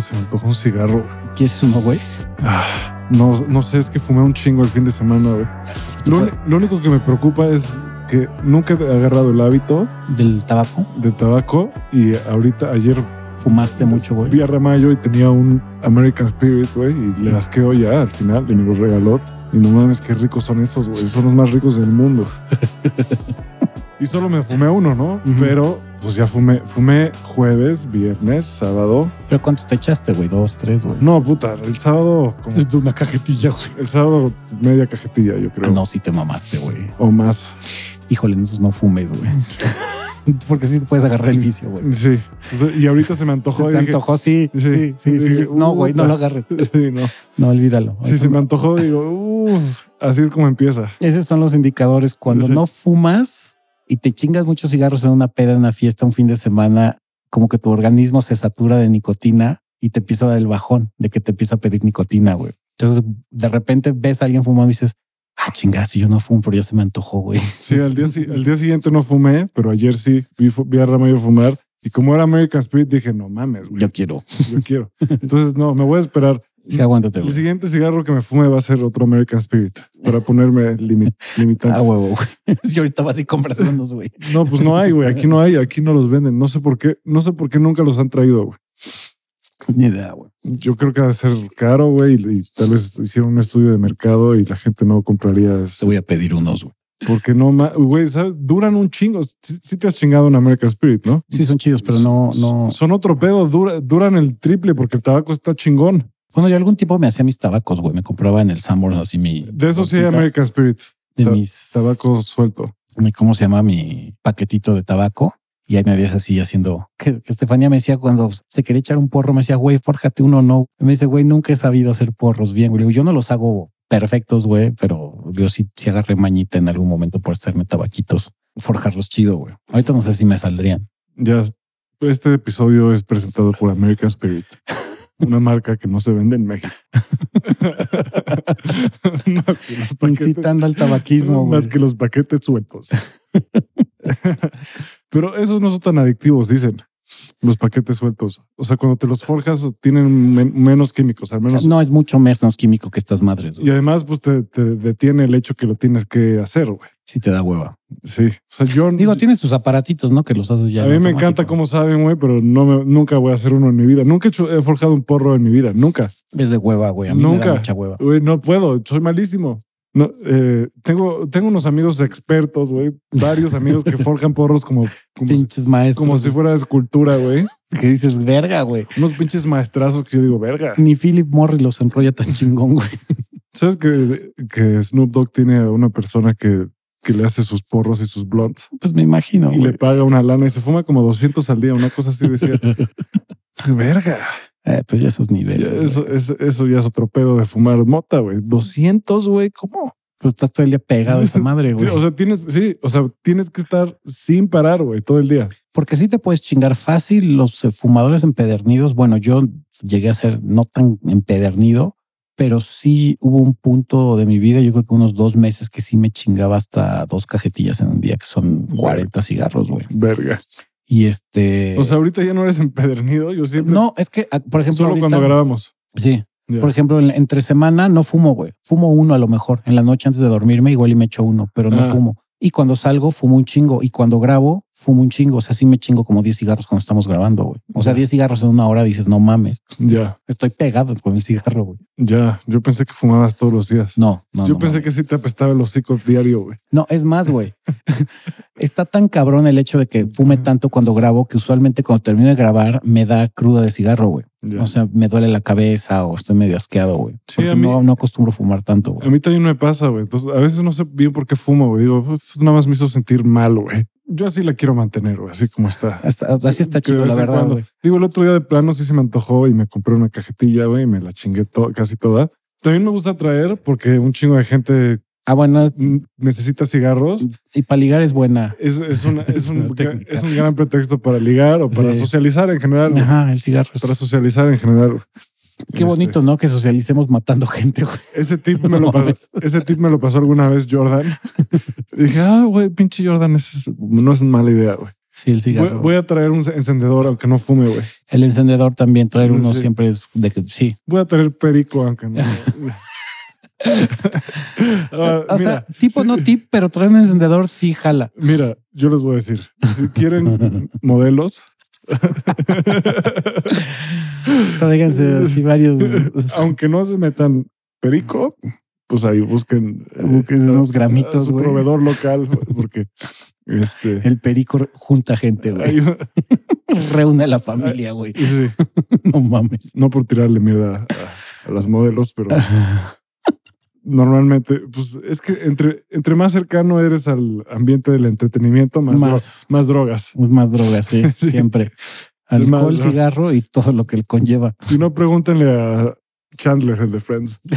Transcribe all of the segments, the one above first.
se me antojó un cigarro. ¿Quieres uno, güey? Ah, no, no sé, es que fumé un chingo el fin de semana, güey. Lo, único que me preocupa es que nunca he agarrado el hábito Del tabaco. del tabaco y ahorita, ayer Fumaste mucho, vi güey. a Ramayo y tenía un American Spirit, güey, y le asqueo ya al final y me lo regaló. Y no mames, qué ricos son esos, güey. Son los más ricos del mundo. y solo me fumé uno, ¿no? Pero pues ya fumé, fumé jueves, viernes, sábado. ¿Pero cuántos te echaste, güey? Dos, tres, güey. No, puta, el sábado, como- una cajetilla, güey. el sábado media cajetilla, yo creo. No, sí te mamaste, güey. O más. Híjole, entonces no fumes, güey. Porque sí te puedes agarrar el vicio, güey. Sí. Y ahorita se me antojó. Se te dije- antojó, sí, Sí, sí, sí, sí. dije, No, güey, no lo agarres. Sí, no. No, olvídalo. Sí, se me antojó, digo, uff, así es como empieza. Esos son los indicadores. Cuando Sí. no fumas y te chingas muchos cigarros en una peda, en una fiesta, un fin de semana, como que tu organismo se satura de nicotina y te empieza a dar el bajón de que te empieza a pedir nicotina, güey. Entonces, de repente ves a alguien fumando y dices, ah, chingas, si yo no fumo, pero ya se me antojó, güey. Sí, al día, al día siguiente no fumé, pero ayer sí vi, vi a Ramayo fumar. Y como era American Spirit, dije, no mames, güey, Yo quiero. yo quiero. Entonces, no, me voy a esperar. Sí, aguántate, El siguiente cigarro que me fume va a ser otro American Spirit para ponerme limi- limitantes. Ah, huevo, güey. Si ahorita vas y compras unos, güey. No, pues no hay, güey. Aquí no hay, aquí no los venden. No sé por qué, no sé por qué nunca los han traído, güey. Ni idea, güey. Yo creo que ha de ser caro, güey, y, y tal vez hicieron un estudio de mercado y la gente no compraría. Te voy a pedir unos, güey. Porque no, güey, duran un chingo. Sí, sí te has chingado un American Spirit, ¿no? Sí, son chidos, pero no, no. Son otro pedo, dura- duran el triple porque el tabaco está chingón. Bueno, yo algún tiempo me hacía mis tabacos, güey. Me compraba en el Sanborns así mi. De eso sí American Spirit. De ta- mis. Tabaco suelto. mi- ¿Cómo se llama? Mi paquetito de tabaco. Y ahí me ves así haciendo. Que, que Estefanía me decía cuando se quería echar un porro, me decía, güey, fórjate uno, no. Me dice, güey, nunca he sabido hacer porros bien, güey. Yo no los hago perfectos, güey, pero yo sí, sí agarré mañita en algún momento por hacerme tabaquitos, forjarlos chido, güey. Ahorita no sé si me saldrían. Ya, este episodio es presentado por American Spirit. Una marca que no se vende en México. más, que los paquetes, Incitando al tabaquismo, más que los paquetes sueltos. Pero esos no son tan adictivos, dicen. Los paquetes sueltos. O sea, cuando te los forjas, tienen men- menos químicos, al menos. No es mucho menos químico que estas madres. Y además, pues te, te detiene el hecho que lo tienes que hacer, güey. Sí te da hueva. Sí. O sea, yo. Digo, tienes tus aparatitos, ¿no? Que los haces ya. a mí me automático. encanta cómo saben, güey, pero no me- nunca voy a hacer uno en mi vida. Nunca he, hecho- he forjado un porro en mi vida. Nunca. Es de hueva, güey. A mí me Nunca. da mucha hueva. Güey, no puedo. Soy malísimo. No, eh, tengo, tengo unos amigos expertos, güey. Varios amigos que forjan porros como, como, si, Pinches maestros. como si fuera escultura, güey. que dices, verga, güey. Unos pinches maestrazos que yo digo, verga. Ni Philip Morris los enrolla tan chingón, güey. ¿Sabes que, que Snoop Dogg tiene a una persona que, que le hace sus porros y sus blunts Pues me imagino, y le paga una lana y se fuma como 200 al día? Una cosa así decía. verga. Eh, pues ya esos niveles. eso, es- eso ya es otro pedo de fumar mota, güey. 200, güey. ¿Cómo? Pues estás todo el día pegado a esa madre, Sí, güey. o sea, tienes, sí, o sea, tienes que estar sin parar, güey, todo el día. Porque sí te puedes chingar fácil los eh, fumadores empedernidos. Bueno, yo llegué a ser no tan empedernido, pero sí hubo un punto de mi vida, yo creo que unos dos meses que sí me chingaba hasta dos cajetillas en un día, que son 40 cigarros, güey. Verga. Y este... O sea, ahorita ya no eres empedernido. Yo siempre. no, es que, ah, por ejemplo, solo ahorita- cuando grabamos. Sí. Por ejemplo, en- entre semana no fumo, güey. Fumo uno a lo mejor. En la noche antes de dormirme, igual y me echo uno, pero no Ah. fumo. Y cuando salgo, fumo un chingo. Y cuando grabo, fumo un chingo. O sea, sí me chingo como 10 cigarros cuando estamos grabando, güey. O sea, Ya. 10 cigarros en una hora dices, no mames. Ya, Estoy pegado con el cigarro, güey. ya. Yo pensé que fumabas todos los días. No, no. Yo no, pensé no. que sí te apestaba el hocico diario, güey. No, es más, güey. Está tan cabrón el hecho de que fume tanto cuando grabo que usualmente cuando termino de grabar me da cruda de cigarro, güey. Ya. O sea, me duele la cabeza o estoy medio asqueado, güey. Sí, Porque a mí- no, no acostumbro fumar tanto, A güey. mí también me pasa, güey. Entonces, a veces no sé bien por qué fumo, güey. Digo, pues nada más me hizo sentir mal, güey. Yo así la quiero mantener, güey, así como está. Hasta- así está chido, la verdad, güey. Digo, el otro día de plano sí se me antojó y me compré una cajetilla, güey, y me la chingué to- casi toda. También me gusta traer porque un chingo de gente Ah, bueno, mm, necesita cigarros. y para ligar es buena. Es, es, una- es, un, es un gran pretexto para ligar o para Sí. socializar en general. Ajá, el cigarro. Para socializar en general. Qué Este, bonito, ¿no? Que socialicemos matando gente, güey. Ese tip me lo pasó, ese tip me lo pasó alguna vez Jordan. Y dije, ah, güey, pinche Jordan, es- no es mala idea, güey. Sí, el Voy, cigarro. voy a traer un encendedor aunque no fume, güey. El encendedor también, traer uno Sí. siempre es de que sí. Voy a traer perico aunque no. Ah, o mira, sea, tipo sí, no tip, pero traer un encendedor sí jala. Mira, yo les voy a decir, si quieren modelos, Tráiganse así varios. aunque no se metan perico, pues ahí busquen, eh, Busquen unos gramitos, a su proveedor local, porque este El perico junta gente, güey. Reúne a la familia, güey. sí, No mames. no por tirarle mierda a, a las modelos, pero normalmente, pues es que entre, entre más cercano eres al ambiente del entretenimiento, más, dro- Más. drogas. Más drogas, sí, Sí. siempre. Sí, Alcohol, más, ¿no? cigarro y todo lo que él conlleva. Si no, pregúntenle a Chandler, el de Friends.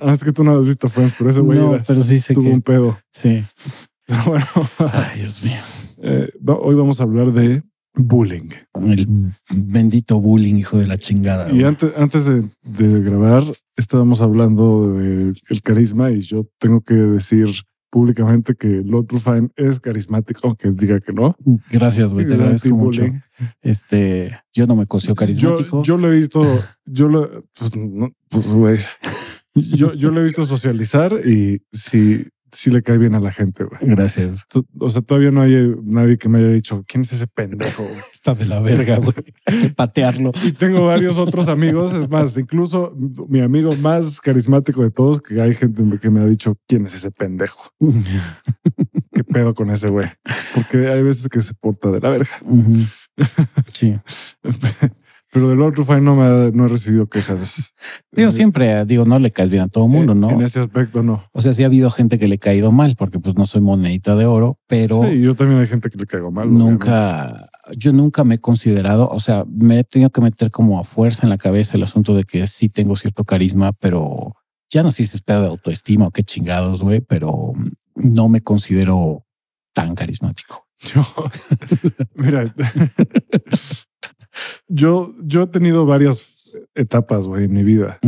Ah, es que tú no has visto Friends, pero ese güey No, era- pero sí sé tuvo que. un pedo. Sí. Pero bueno, Ay, Dios mío. eh, hoy vamos a hablar de bullying. El bendito bullying, hijo de la chingada. Y antes, antes de, de grabar, estábamos hablando de el carisma y yo tengo que decir públicamente que Lord Rufine es carismático, aunque diga que no. Gracias, güey. Te agradezco mucho. Este, yo no me Yo, carismático. yo lo he visto, yo lo, pues, no, pues, güey. Yo, yo lo he visto socializar y sí, sí le cae bien a la gente, güey. Gracias. O sea, todavía no hay nadie que me haya dicho quién es ese pendejo. güey?" Está de la verga, güey. Hay que patearlo. Y tengo varios otros amigos. Es más, incluso mi amigo más carismático de todos, que hay gente que me ha dicho quién es ese pendejo. ¿Qué pedo con ese güey? Porque hay veces que se porta de la verga. Sí. Pero del otro no me ha- no he recibido quejas. Digo, siempre, digo, no le caes bien a todo mundo, ¿no? En ese aspecto no. O sea, sí ha habido gente que le ha caído mal, porque pues no soy monedita de oro, pero Sí, yo también hay gente que le caigo mal. obviamente. nunca, yo nunca me he considerado, o sea, me he tenido que meter como a fuerza en la cabeza el asunto de que sí tengo cierto carisma, pero ya no sé si se espera de autoestima o qué chingados, güey, pero no me considero tan carismático. Yo, mira, yo, yo he tenido varias etapas, güey, en mi vida.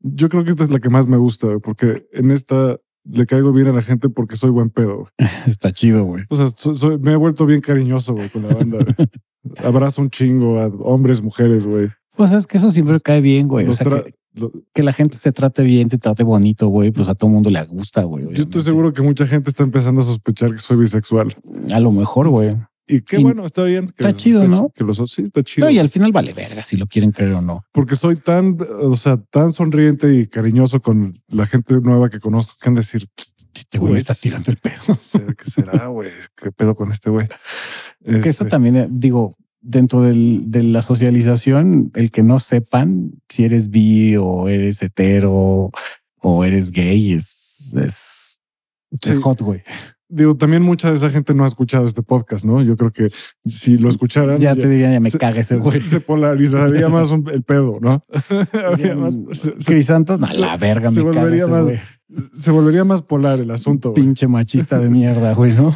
Yo creo que esta es la que más me gusta, porque en esta le caigo bien a la gente porque soy buen pedo. Está chido, güey. O sea, soy- soy- me he vuelto bien cariñoso güey, con la banda. Abrazo un chingo a hombres, mujeres, güey. Pues es que eso siempre cae bien, güey. O sea, que, lo- que la gente se trate bien, te trate bonito, güey, pues a todo mundo le gusta, güey. Yo estoy seguro que mucha gente está empezando a sospechar que soy bisexual. A lo mejor, güey. Y qué Y- bueno, está bien. que Está chido, ¿no? Que lo so- sí, está chido. No, y al final vale verga si lo quieren creer o no. porque soy tan, o sea, tan sonriente y cariñoso con la gente nueva que conozco que han de decir, Este güey me está tirando el pedo. no sé qué será, güey, qué pedo con este güey. Que eso Este, también, eh, digo, dentro del- de la socialización, el que no sepan si eres bi o eres hetero o eres gay es, es, hot, güey. Digo, también mucha de esa gente no ha escuchado este podcast, ¿no? Yo creo que si lo escucharan, Ya te dirían, ya me se- caga ese güey. se polarizaría más un- el pedo, ¿no? Habría más- se, se- Crisantos, a la verga, se me caga volvería ese más- se volvería más polar el asunto. Pinche machista de mierda, güey, ¿no?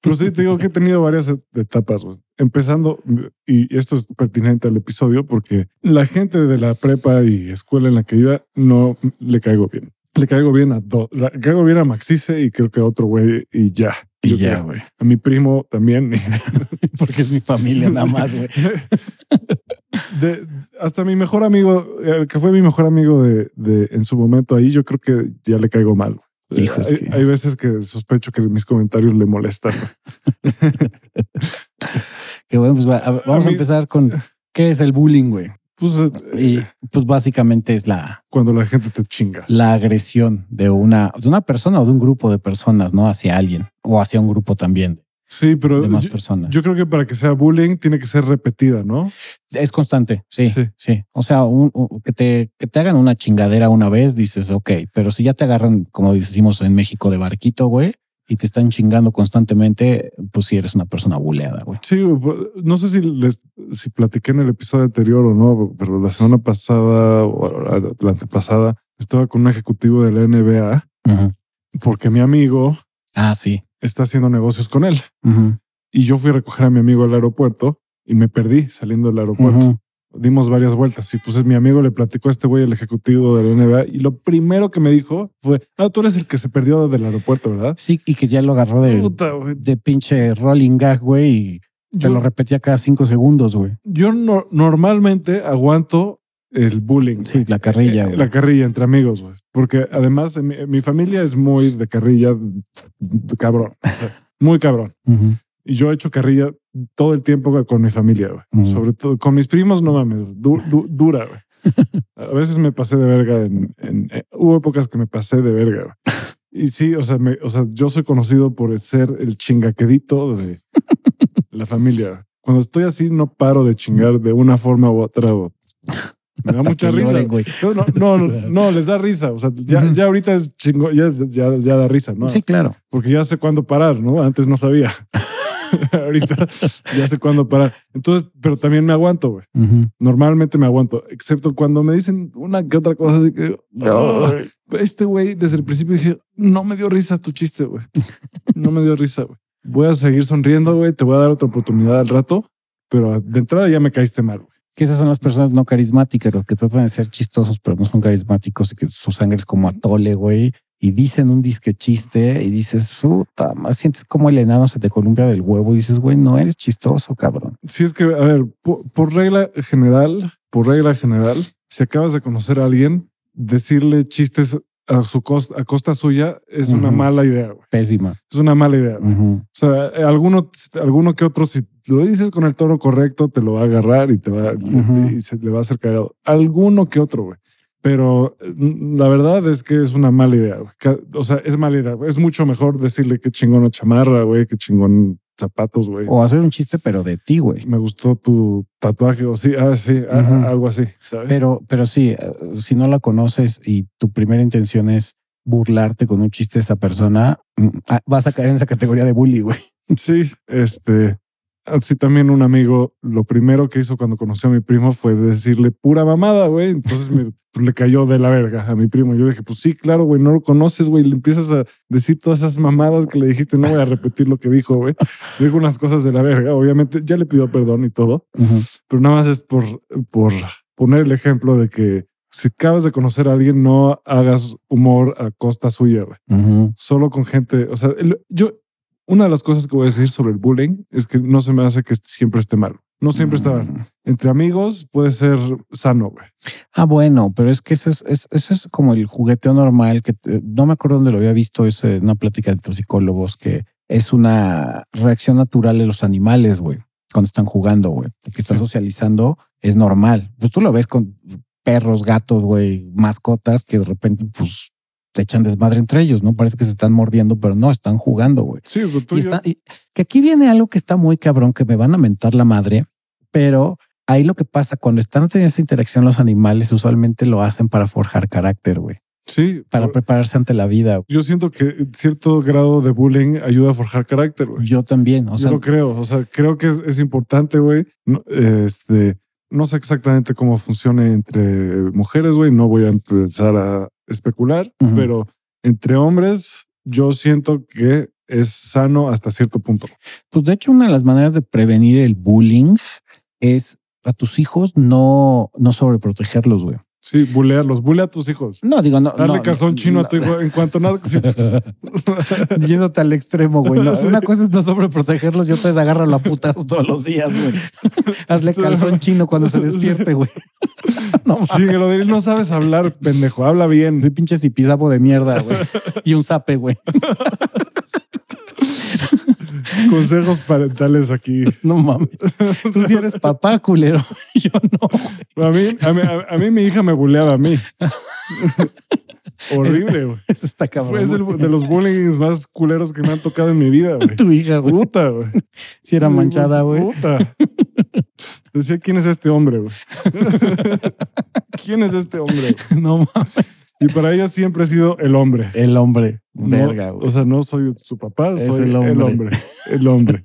Pero sí te digo que he tenido varias et- etapas, güey. Empezando, y esto es pertinente al episodio, porque la gente de la prepa y escuela en la que iba no le caigo bien. Le caigo bien a dos. Le caigo bien a Maxice y creo que a otro güey y ya. Y Yo ya, güey. A mi primo también. Porque es mi familia nada más, güey. Hasta mi mejor amigo, el que fue mi mejor amigo de, de en su momento ahí, yo creo que ya le caigo mal. Hijo, hay, que- hay veces que sospecho que mis comentarios le molestan. Que bueno, pues va- vamos a, empezar con qué es el bullying, güey. Pues eh, Y pues básicamente es la, cuando la gente te chinga. la agresión de una, de una persona o de un grupo de personas, ¿no? Hacia alguien o hacia un grupo también Sí, pero de más yo, personas. yo creo que para que sea bullying tiene que ser repetida, ¿no? es constante, sí, Sí. sí. O sea, un- un- que, te, que te hagan una chingadera una vez, dices, ok, pero si ya te agarran, como decimos en México, de barquito, güey, y te están chingando constantemente, pues sí eres una persona buleada, güey. Sí, no sé si les si platiqué en el episodio anterior o no, pero la semana pasada o la antepasada estaba con un ejecutivo de la NBA Ujú. porque mi amigo Ah, sí. está haciendo negocios con él y yo fui a recoger a mi amigo al aeropuerto y me perdí saliendo del aeropuerto. Dimos varias vueltas y pues mi amigo le platicó a este güey, el ejecutivo de la NBA, y lo primero que me dijo fue, ah, tú eres el que se perdió del aeropuerto, ¿verdad? Sí, y que ya lo agarró de, Puta, de pinche rolling gag, güey, y Te Yo, lo repetía cada cinco segundos, güey. yo no- normalmente aguanto el bullying. Sí, la carrilla, Eh, güey. La carrilla entre amigos, güey. Porque además mi, mi familia es muy de carrilla, de cabrón. O sea, muy cabrón. Ujú. Y yo he hecho carrilla todo el tiempo con mi familia, güey. Sobre todo con mis primos, no mames, du- du- dura, güey. A veces me pasé de verga en, en- eh, hubo épocas que me pasé de verga. güey. Y sí, o sea, me- o sea, yo soy conocido por ser el chingaquedito de la familia. Cuando estoy así, no paro de chingar de una forma u otra. güey. Me da mucha risa. lloren. No, no, no, no, les da risa. O sea, ya, ya ahorita es chingo, ya, ya, ya da risa, ¿no? Sí, claro. porque ya sé cuándo parar, ¿no? Antes no sabía. Ahorita ya sé cuándo parar. Entonces, pero también me aguanto, güey. Normalmente me aguanto, excepto cuando me dicen una que otra cosa así que "Ah". este güey desde el principio dije, no me dio risa tu chiste, güey. No me dio risa, güey. Voy a seguir sonriendo, güey. Te voy a dar otra oportunidad al rato, pero de entrada ya me caíste mal, güey. Que esas son las personas no carismáticas, las que tratan de ser chistosos, pero no son carismáticos y que su sangre es como atole, güey. Y dicen un disque chiste y dices, puta, más sientes como el enano se te columpia del huevo y dices, güey, no eres chistoso, cabrón. Si es que, a ver, por, por regla general, por regla general, si acabas de conocer a alguien, decirle chistes a su costa, a costa suya es una mala idea, güey. Pésima. Es una mala idea. O sea, eh, alguno, alguno que otro, si lo dices con el tono correcto, te lo va a agarrar y te va y se le va a hacer cagado. Alguno que otro, güey. Pero eh, la verdad es que es una mala idea. güey. O sea, es mala idea. Es mucho mejor decirle qué chingón chamarra, güey, qué chingón zapatos, güey. O hacer un chiste, pero de ti, güey. Me gustó tu tatuaje o sí, ah, sí, algo así, ¿sabes? Pero, pero sí, eh, si no la conoces y tu primera intención es burlarte con un chiste de esa persona, mm, ah, vas a caer en esa categoría de bully, güey. Sí, este, así también un amigo, lo primero que hizo cuando conoció a mi primo fue decirle pura mamada, güey. Entonces me, pues, le cayó de la verga a mi primo. Yo dije, pues sí, claro, güey, no lo conoces, güey. Le empiezas a decir todas esas mamadas que le dijiste. No voy a repetir lo que dijo, güey. Dijo unas cosas de la verga. Obviamente ya le pidió perdón y todo, pero nada más es por, por poner el ejemplo de que si acabas de conocer a alguien, no hagas humor a costa suya, güey solo con gente. O sea, yo, una de las cosas que voy a decir sobre el bullying es que no se me hace que siempre esté mal. No siempre está mal. Mm. Entre amigos puede ser sano, güey. Ah, bueno, pero es que eso es, es- eso es como el jugueteo normal que eh, no me acuerdo dónde lo había visto, es una plática entre psicólogos que es una reacción natural de los animales, güey, cuando están jugando, güey, que están socializando, es normal. Pues tú lo ves con perros, gatos, güey, mascotas que de repente, pues, te echan desmadre entre ellos, ¿no? Parece que se están mordiendo, pero no, están jugando, güey. Sí, Y yo- está, y que aquí viene algo que está muy cabrón, que me van a mentar la madre, pero ahí lo que pasa cuando están teniendo esa interacción los animales, usualmente lo hacen para forjar carácter, güey, sí, para prepararse ante la vida. yo siento que cierto grado de bullying ayuda a forjar carácter, güey. Yo también, o yo sea, lo creo. O sea, creo que es, importante, güey. No, este, no sé exactamente cómo funcione entre mujeres, güey. No voy a empezar a especular, pero entre hombres, yo siento que es sano hasta cierto punto. pues de hecho una de las maneras de prevenir el bullying es a tus hijos no, no sobreprotegerlos, güey. Sí, bulearlos, bulea a tus hijos. No, digo, no. Darle no, calzón chino no. a tu hijo en cuanto nada. sí, Yéndote al extremo, güey. No, Sí. Una cosa es no sobreprotegerlos, yo te agarro a putazos todos los días, güey. Hazle calzón chino cuando se despierte, güey. No mames. Chíngalo de él, no sabes hablar, pendejo. Habla bien. Soy pinche zipizapo de mierda, güey. Y un zape, güey. Consejos parentales aquí. No mames. Tú sí eres papá, culero. Yo no. A mí, a mí, a mí mi hija me buleaba a mí. Horrible, güey. Eso está cabrón. Fue el- de los bullying más culeros que me han tocado en mi vida, güey. Tu hija, güey. Puta, güey. Si era manchada, güey. Puta. Decía, ¿quién es este hombre, güey? ¿Quién es este hombre? güey? No mames. Y para ella siempre he sido el hombre. El hombre. No, Verga, güey. o sea, no soy su papá, Es soy el el hombre. hombre. El hombre.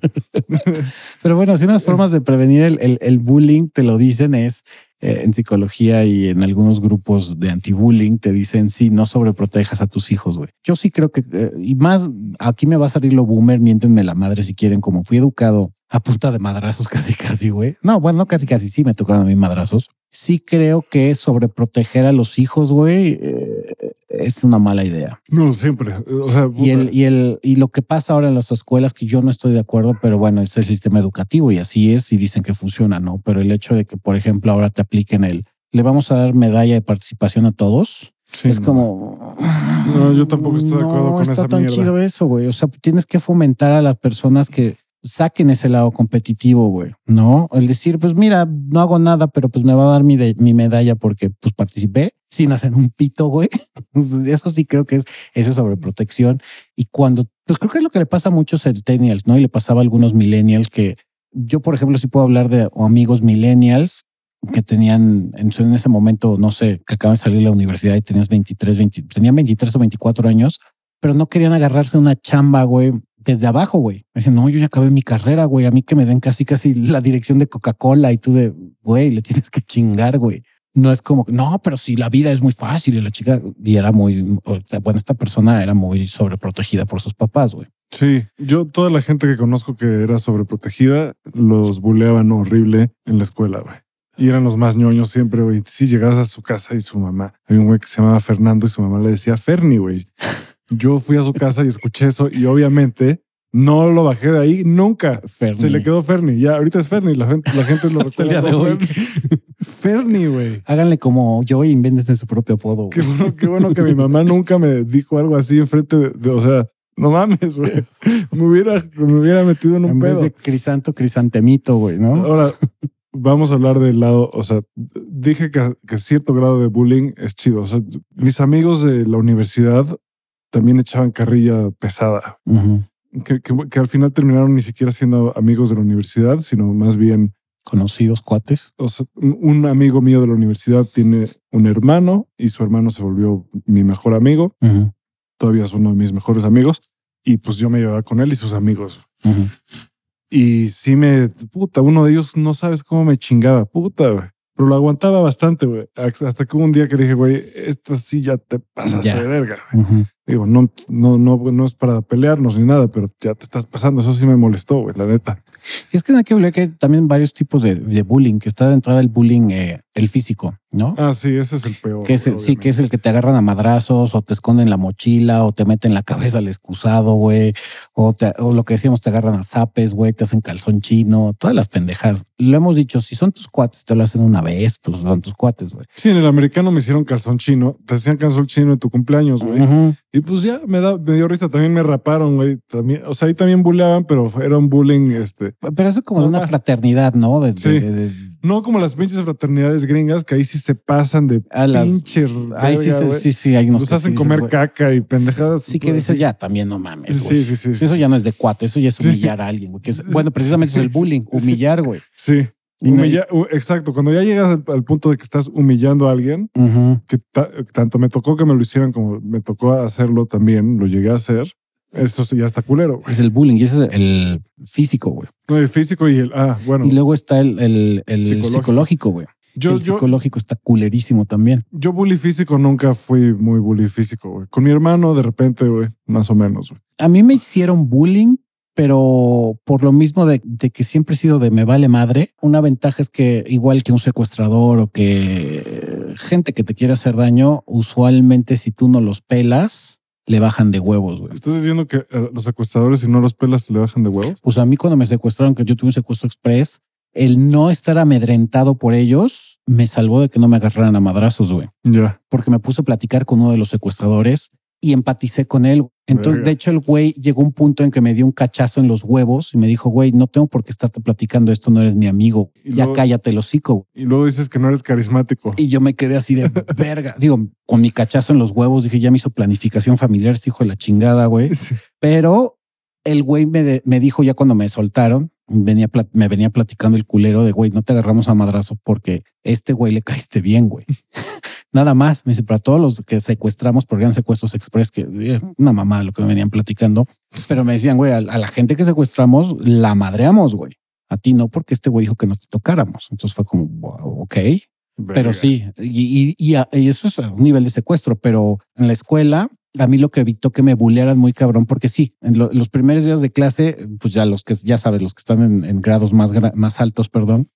Pero bueno, si unas formas de prevenir el, el- el bullying, te lo dicen, es eh, en psicología y en algunos grupos de anti-bullying, te dicen, sí, no sobreprotejas a tus hijos, güey. Yo sí creo que, eh, y más, aquí me va a salir lo boomer, miéntenme la madre si quieren, como fui educado a punta de madrazos casi, casi, güey. No, bueno, no casi, casi, sí me tocaron a mí madrazos. Sí creo que sobreproteger a los hijos, güey, eh, es una mala idea. No, siempre. O sea, Y, el, y, el, y lo que pasa ahora en las escuelas, que yo no estoy de acuerdo, pero bueno, es el sistema educativo y así es y dicen que funciona, ¿no? Pero el hecho de que, por ejemplo, ahora te apliquen el, le vamos a dar medalla de participación a todos, sí, es no. como... No, yo tampoco estoy de acuerdo no con está esa tan mierda. chido eso, güey. O sea, tienes que fomentar a las personas que saquen ese lado competitivo, güey. No, el decir, pues mira, no hago nada, pero pues me va a dar mi, de- mi medalla porque pues participé sin hacer un pito, güey. Eso sí creo que es eso es sobreprotección. Y cuando, pues creo que es lo que le pasa a muchos centennials, ¿no? Y le pasaba a algunos millennials que yo, por ejemplo, sí puedo hablar de amigos millennials que tenían en, en ese momento, no sé, que acaban de salir de la universidad y tenías 23, 20, tenían 23 o 24 años, pero no querían agarrarse una chamba, güey, desde abajo, güey. Dicen, no, yo ya acabé mi carrera, güey, a mí que me den casi, casi la dirección de Coca-Cola y tú de, güey, le tienes que chingar, güey. No es como, no, pero si la vida es muy fácil y la chica, y era muy, bueno, esta persona era muy sobreprotegida por sus papás, güey. Sí, yo toda la gente que conozco que era sobreprotegida los buleaban horrible en la escuela, güey. Y eran los más ñoños siempre, güey. Si llegabas a su casa y su mamá, hay un güey que se llamaba Fernando y su mamá le decía Ferni, güey. Yo fui a su casa y escuché eso y obviamente no lo bajé de ahí nunca. Ferni. Se le quedó Ferni. Ya ahorita es Ferni. La gente, la gente lo Hasta el recuerda día de como hoy. Ferni. Ferni, güey. Háganle como yo y invéntense su propio apodo. Qué bueno, qué bueno que mi mamá nunca me dijo algo así enfrente de, de- o sea, no mames, güey. Me hubiera, me hubiera metido en un En vez pedo. de crisanto, crisantemito, güey, ¿no? Ahora, vamos a hablar del lado, o sea, dije que, que cierto grado de bullying es chido. O sea, mis amigos de la universidad también echaban carrilla pesada, que, que, que al final terminaron ni siquiera siendo amigos de la universidad, sino más bien, Conocidos cuates. o sea, un, amigo mío de la universidad tiene un hermano y su hermano se volvió mi mejor amigo. Todavía es uno de mis mejores amigos. Y pues yo me llevaba con él y sus amigos. ujú. Y sí me, puta, uno de ellos no sabes cómo me chingaba, puta, güey. Pero lo aguantaba bastante, güey. Hasta que hubo un día que le dije, güey, esta sí ya te pasas Ya. de verga. güey. Digo, no, no, no, no es para pelearnos ni nada, pero ya te estás pasando. Eso sí me molestó, güey, la neta. Y es que hay que olvidar que hay también varios tipos de, de bullying, que está de entrada el bullying, eh, el físico, ¿no? Ah, sí, ese es el peor. que es el, güey, sí, que es el que te agarran a madrazos o te esconden la mochila o te meten la cabeza al excusado, güey. O, te- o lo que decíamos, te agarran a zapes, güey, te hacen calzón chino, todas las pendejadas. Lo hemos dicho, si son tus cuates, te lo hacen una vez, pues son tus cuates, güey. Sí, en el americano me hicieron calzón chino. Te hacían calzón chino en tu cumpleaños, güey. Y pues ya me da, me dio risa. También me raparon, güey. También, o sea, ahí también bulleaban, pero era un bullying, este, Pero eso es como de una fraternidad, ¿no? De, de- Sí. de- de- no como las pinches fraternidades gringas que ahí sí se pasan de a las, pinche. Ay, sí, sí, sí, sí, hay unos Los hacen sí comer güey. caca y pendejadas. Sí, que dices ya también no mames. Sí, güey. sí, sí, sí. Eso ya no es de cuate, eso ya es humillar a alguien. güey, que es- bueno, precisamente es el bullying, humillar, güey. Sí. Humilla- exacto. Cuando ya llegas al, al punto de que estás humillando a alguien, que ta- tanto me tocó que me lo hicieran como me tocó hacerlo también, lo llegué a hacer. Eso ya está culero. güey. Es el bullying y ese es el físico, güey. No, el físico y el. Ah, bueno. Y luego está el, el, el Psicológico. psicológico, güey. yo, el yo, psicológico está culerísimo también. yo bully físico nunca fui muy bully físico, güey. Con mi hermano, de repente, güey, más o menos. güey. A mí me hicieron bullying, pero por lo mismo de, de que siempre he sido de me vale madre, una ventaja es que igual que un secuestrador o que gente que te quiere hacer daño, usualmente si tú no los pelas, le bajan de huevos, güey. ¿Estás diciendo que eh, los secuestradores, si no los pelas, te le bajan de huevos? Pues a mí cuando me secuestraron, que yo tuve un secuestro express, el no estar amedrentado por ellos me salvó de que no me agarraran a madrazos, güey. Ya. porque me puse a platicar con uno de los secuestradores y empaticé con él. Entonces, Verga. de hecho, el güey llegó a un punto en que me dio un cachazo en los huevos y me dijo, güey, no tengo por qué estarte platicando esto, no eres mi amigo. Y Ya luego- cállate el hocico. Y luego dices que no eres carismático. Y yo me quedé así de verga. Digo, con mi cachazo en los huevos, dije, ya me hizo planificación familiar, este hijo de la chingada, güey. Pero el güey me, de- me dijo ya cuando me soltaron, venía me venía platicando el culero de güey, no te agarramos a madrazo porque este güey le caíste bien, güey. Nada más, me dice, para todos los que secuestramos, porque eran secuestros express, que es una mamada lo que me venían platicando, pero me decían, güey, a, a la gente que secuestramos la madreamos, güey. A ti no, porque este güey dijo que no te tocáramos. Entonces fue como, wow, ok. Pero sí, y, eso es a un nivel de secuestro, pero en la escuela a mí lo que evitó que me bullearan muy cabrón, porque sí, en lo- los primeros días de clase, pues ya los que ya sabes, los que están en, en grados más, más altos, perdón,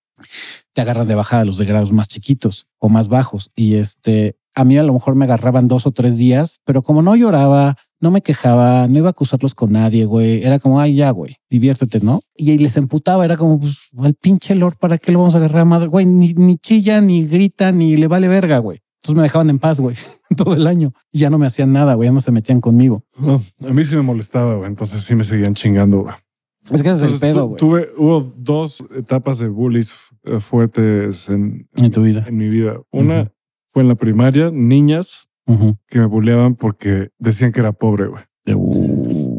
te agarran de bajada los de grados más chiquitos o más bajos. Y este, a mí a lo mejor me agarraban dos o tres días, pero como no lloraba, no me quejaba, no iba a acusarlos con nadie, güey. Era como, ay, ya, güey, diviértete, ¿no? Y ahí les emputaba, era como, pues, al pinche Lord, ¿para qué lo vamos a agarrar a madre? Güey, ni, ni chilla, ni grita, ni le vale verga, güey. Entonces me dejaban en paz, güey, todo el año. Y ya no me hacían nada, güey, ya no se metían conmigo. A mí sí me molestaba, güey. Entonces sí me seguían chingando, güey. Es que ese es el pedo, güey. tuve, hubo dos etapas de bullies eh, fuertes en, En tu vida. en mi vida. Una fue en la primaria, niñas que me bulleaban porque decían que era pobre, güey. Uh.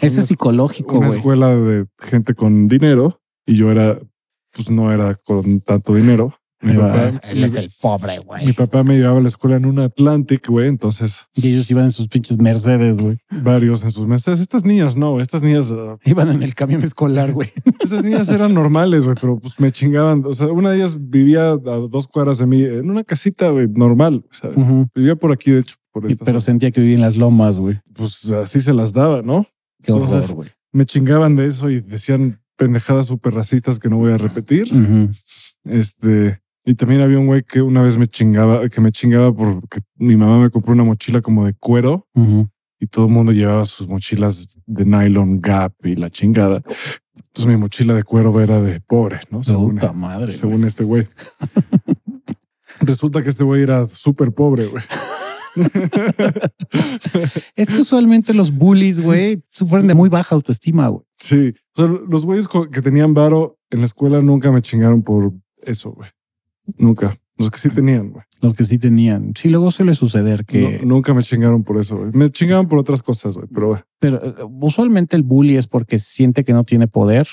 Eso es psicológico, Una escuela de gente con dinero y yo era, pues no era con tanto dinero. Mi papá, vas, Él es mi- el pobre, mi güey. papá me llevaba a la escuela en un Atlantic, güey. Entonces, Y ellos iban en sus pinches Mercedes, güey. varios en sus mesas. Estas niñas no. Estas niñas, ah, Iban en el camión escolar, güey. estas niñas eran normales, güey, pero pues me chingaban. O sea, una de ellas vivía a dos cuadras de mí en una casita, güey, normal, ¿sabes? Vivía por aquí, de hecho, por Y- Pero zona. sentía que vivía en las lomas, güey. Pues así se las daba, ¿no? Qué horror, Entonces- güey. Me chingaban de eso y decían pendejadas súper racistas que no voy a repetir. Este, y también había un güey que una vez me chingaba, que me chingaba porque mi mamá me compró una mochila como de cuero y todo el mundo llevaba sus mochilas de nylon Gap y la chingada. Entonces mi mochila de cuero era de pobre, ¿no? Según, Puta madre. según este güey. Resulta que este güey era súper pobre, güey. Es que usualmente los bullies, güey, sufren de muy baja autoestima, güey. Sí. O sea, los güeyes que tenían varo en la escuela nunca me chingaron por eso, güey. Nunca. Los que sí tenían, güey. Los que sí tenían. Sí, luego suele suceder que. No- nunca me chingaron por eso. Me chingaban por otras cosas, güey. Pero, güey. Pero eh, usualmente el bully es porque siente que no tiene poder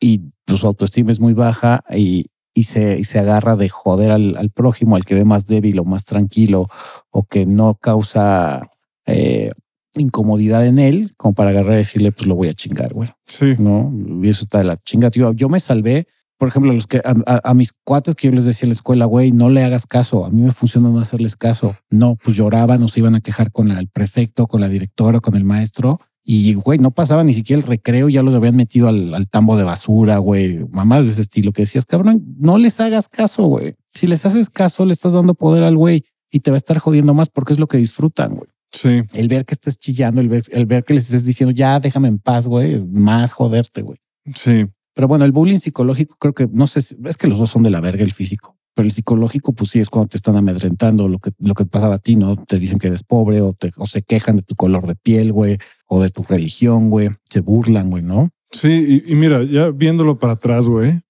y pues, su autoestima es muy baja y, y, se, y se agarra de joder al, al prójimo, al que ve más débil o más tranquilo o que no causa eh, incomodidad en él, como para agarrar y decirle, pues lo voy a chingar, güey. Sí. No, y eso está de la chinga, tío. Yo me salvé, por ejemplo, los que a, a- a mis cuates que yo les decía en la escuela, güey, no le hagas caso. A mí me funciona no hacerles caso. No, pues lloraban o se iban a quejar con la- el prefecto, con la directora, con el maestro. Y güey, no pasaba ni siquiera el recreo, ya los habían metido al, al tambo de basura, güey, mamás de ese estilo que decías, cabrón, no les hagas caso, güey. Si les haces caso, le estás dando poder al güey y te va a estar jodiendo más porque es lo que disfrutan, güey. Sí. El ver que estés chillando, el ver, el ver que les estés diciendo, ya déjame en paz, güey, es más joderte, güey. Sí. Pero bueno, el bullying psicológico creo que no sé, si- es que los dos son de la verga el físico, pero el psicológico pues sí es cuando te están amedrentando lo que lo que pasaba a ti, ¿no? Te dicen que eres pobre o te o se quejan de tu color de piel, güey, o de tu religión, güey, se burlan, güey, ¿no? Sí. Y, y mira, ya viéndolo para atrás, güey,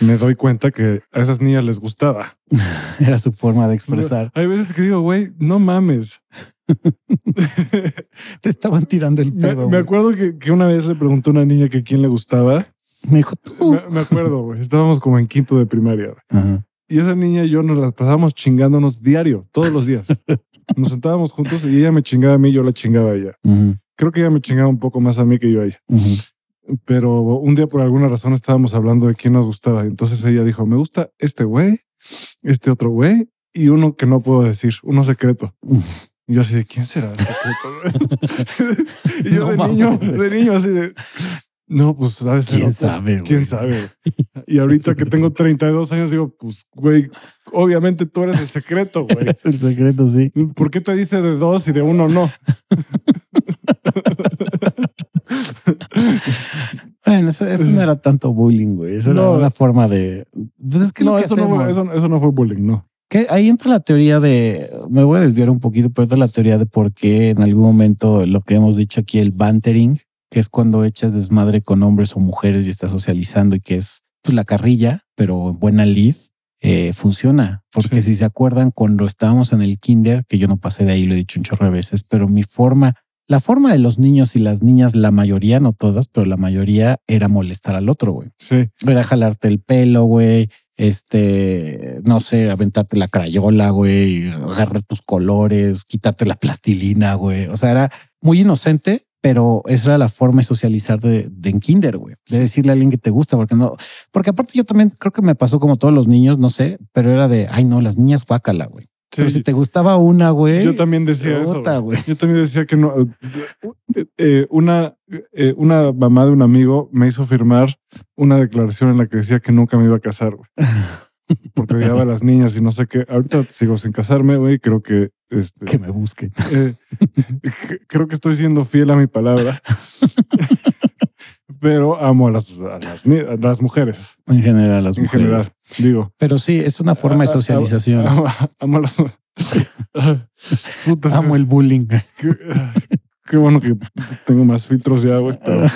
me doy cuenta que a esas niñas les gustaba. Era su forma de expresar. Hay veces que digo, güey, no mames. Te estaban tirando el pedo. me acuerdo que, que una vez le preguntó a una niña que quién le gustaba. Me dijo tú. Me, me acuerdo, güey. Estábamos como en quinto de primaria. güey. Ajá. Y esa niña y yo nos la pasábamos chingándonos diario, todos los días. Nos sentábamos juntos y ella me chingaba a mí, yo la chingaba a ella. Creo que ella me chingaba un poco más a mí que yo a ella. Pero un día por alguna razón estábamos hablando de quién nos gustaba. Entonces ella dijo, me gusta este güey, este otro güey y uno que no puedo decir, uno secreto. Y yo así de, ¿quién será el secreto? güey?" y yo No de mames. niño, de niño así de, no, pues sabes. ¿Quién sabe, güey? ¿Quién sabe? Y ahorita que tengo 32 años digo, pues güey, obviamente tú eres el secreto, güey. Es el secreto, sí. ¿Por qué te dice de dos y de uno no? Bueno, eso, eso no era tanto bullying, güey. Eso No. era una forma de. Pues es que No, que eso no, fue, eso, eso no fue bullying, no. Que ahí entra la teoría de, me voy a desviar un poquito, pero entra la teoría de por qué en algún momento lo que hemos dicho aquí, el bantering, que es cuando echas desmadre con hombres o mujeres y estás socializando y que es pues, la carrilla, pero en buena lid, eh, funciona. Porque Sí. si se acuerdan, cuando estábamos en el kinder, que yo no pasé de ahí, lo he dicho un chorro de veces, pero mi forma, la forma de los niños y las niñas, la mayoría, no todas, pero la mayoría era molestar al otro, güey. Sí, Era jalarte el pelo, güey. Este, no sé, aventarte la crayola, güey, agarrar tus colores, quitarte la plastilina, güey. O sea, era muy inocente, pero esa era la forma de socializar de, de en kinder, güey. De decirle a alguien que te gusta, porque no, porque aparte yo también creo que me pasó como todos los niños, no sé, pero era de, ay no, las niñas guácala, güey. Pero si te gustaba una, güey. Yo también decía eso. puta, güey. güey. Yo también decía que no. eh, eh, una, eh, una mamá de un amigo me hizo firmar una declaración en la que decía que nunca me iba a casar, güey. Porque odiaba a las niñas y no sé qué. Ahorita sigo sin casarme, güey. Creo que este, Que me busquen. eh, creo que estoy siendo fiel a mi palabra. Pero amo a las, a las, a las mujeres En general, las en mujeres. general. Digo, Pero sí, es una forma de a- a- socialización. Amo, amo a las. Puta, Amo el bullying. Qué, qué bueno que tengo más filtros ya, güey. Pero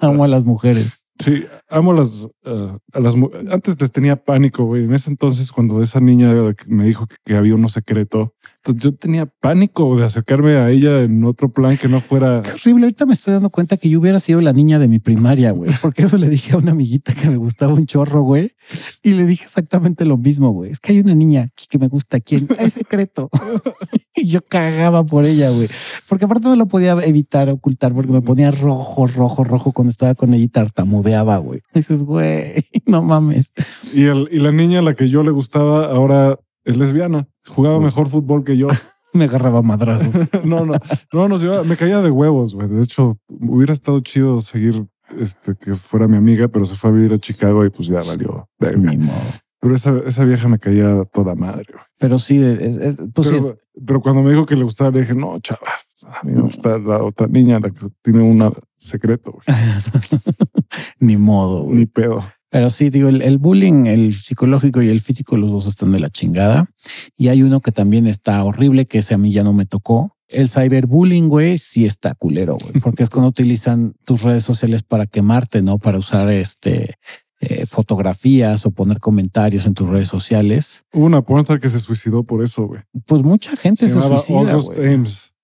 Amo a las mujeres. Sí, amo las, uh, a las Antes les tenía pánico, güey. En ese entonces, cuando esa niña me dijo que, que había uno secreto, yo tenía pánico de acercarme a ella en otro plan que no fuera. Qué horrible. Ahorita me estoy dando cuenta que yo hubiera sido la niña de mi primaria, güey. Porque eso le dije a una amiguita que me gustaba un chorro, güey. Y le dije exactamente lo mismo, güey. Es que hay una niña aquí que me gusta. ¿Quién? Es secreto. y yo cagaba por ella, güey. Porque aparte no lo podía evitar, ocultar, porque me ponía rojo, rojo, rojo cuando estaba con ella y tartamudeaba, güey. Dices, güey, no mames. Y, el, y la niña a la que yo le gustaba ahora es lesbiana. Jugaba mejor fútbol que yo. Me agarraba madrazos. no, no, no nos llevaba, me caía de huevos, güey. De hecho, hubiera estado chido seguir este, que fuera mi amiga, pero se fue a vivir a Chicago y pues ya valió. Ni modo. Pero esa, esa vieja me caía toda madre. güey. Pero sí, es- es- pues sí, pero, es- pero cuando me dijo que le gustaba, le dije, no, chaval, a mí me gusta la otra niña, la que tiene un secreto, güey. ni modo, güey. Ni pedo. Pero sí, digo, el, el bullying, el psicológico y el físico, los dos están de la chingada. Y hay uno que también está horrible, que ese a mí ya no me tocó. El cyberbullying, güey, sí está culero, güey, porque es cuando utilizan tus redes sociales para quemarte, ¿no? Para usar este eh, fotografías o poner comentarios en tus redes sociales. Hubo una pornstar que se suicidó por eso, güey. Pues mucha gente Se se, suicida.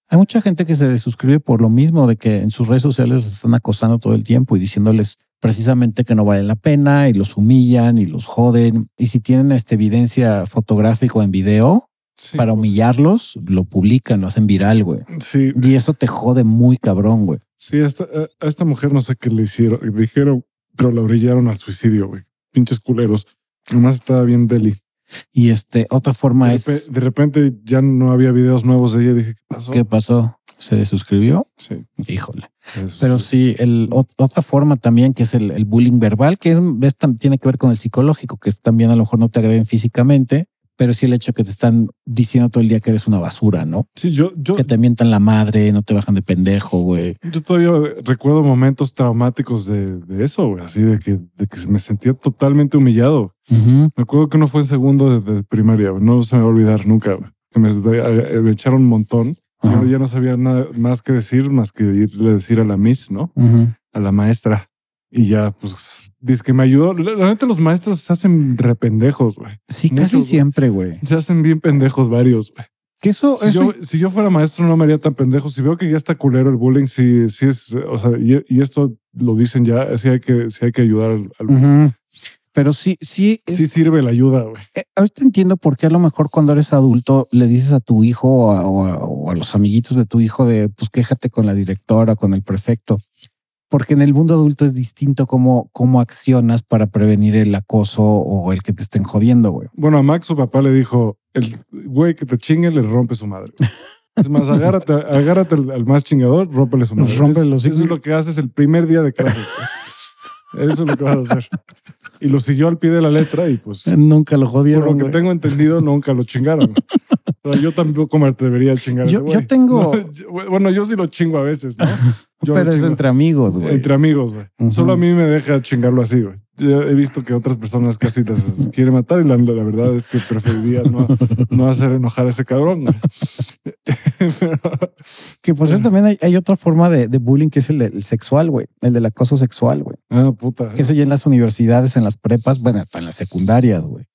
Hay mucha gente que se desuscribe por lo mismo de que en sus redes sociales les están acosando todo el tiempo y diciéndoles precisamente que no valen la pena y los humillan y los joden. Y si tienen esta evidencia fotográfica o en video Sí, para humillarlos, lo publican, lo hacen viral, güey. sí, Y eso te jode muy cabrón, güey. sí, a esta, a esta mujer no sé qué le hicieron, le dijeron, pero la orillaron al suicidio, güey. Pinches culeros. Nomás estaba bien deli. Y este, otra forma De, es, de repente ya no había videos nuevos de ella. Dije, ¿qué pasó? ¿qué pasó? ¿Se desuscribió? Sí. Híjole. sí, Pero sí, el, ot- otra forma también que es el, el bullying verbal, que es, ves, tam- tiene que ver con el psicológico, que es también a lo mejor no te agreden físicamente, pero sí el hecho que te están diciendo todo el día que eres una basura, ¿no? Sí, yo, yo, Que te mientan la madre, no te bajan de pendejo, güey. yo todavía recuerdo momentos traumáticos de, de eso, güey. Así de que, de que me sentía totalmente humillado. Me acuerdo que uno fue en segundo de, de primaria. No se me va a olvidar nunca. güey. Que me, me echaron un montón. Yo ya no sabía nada más que decir, más que irle a decir a la Miss, ¿no? A la maestra. Y ya, pues, dice que me ayudó. La neta, los maestros se hacen rependejos, güey. Sí, casi siempre, güey. Se hacen bien pendejos varios, güey. Que eso, Si eso yo, si yo fuera maestro, no me haría tan pendejo. Si veo que ya está culero el bullying, sí, sí es, o sea, y, y esto lo dicen ya, sí hay que, sí hay que ayudar al, al-. Pero sí, sí, es- sí sirve la ayuda, güey. Eh, ahorita entiendo por qué a lo mejor cuando eres adulto le dices a tu hijo o a, o a- o a los amiguitos de tu hijo de pues quéjate con la directora, con el prefecto. Porque en el mundo adulto es distinto cómo, cómo accionas para prevenir el acoso o el que te estén jodiendo, güey. Bueno, a Max su papá le dijo, el güey que te chingue le rompe su madre. Es más, agárrate, agárrate al, al más chingador, rómpele su madre. Rómpele los eso es lo que haces el primer día de clases. Eso es lo que vas a hacer. Y lo siguió al pie de la letra y pues, Nunca lo por jodieron. lo que güey. tengo entendido, nunca lo chingaron. O sea, yo tampoco me atrevería a chingar a Yo- ese güey. yo tengo- No, yo- bueno, yo sí lo chingo a veces, ¿no? Yo Pero es entre amigos, güey. Entre amigos, güey. Solo a mí me deja chingarlo así, güey. Yo he visto que otras personas casi las quieren matar y la, la verdad es que preferiría no, no hacer enojar a ese cabrón. Pero- Que por cierto también hay, hay otra forma de, de bullying que es el, sexual, güey. El del acoso sexual, güey. ah, puta. que eso ya en las universidades, en las prepas, bueno, hasta en las secundarias, güey.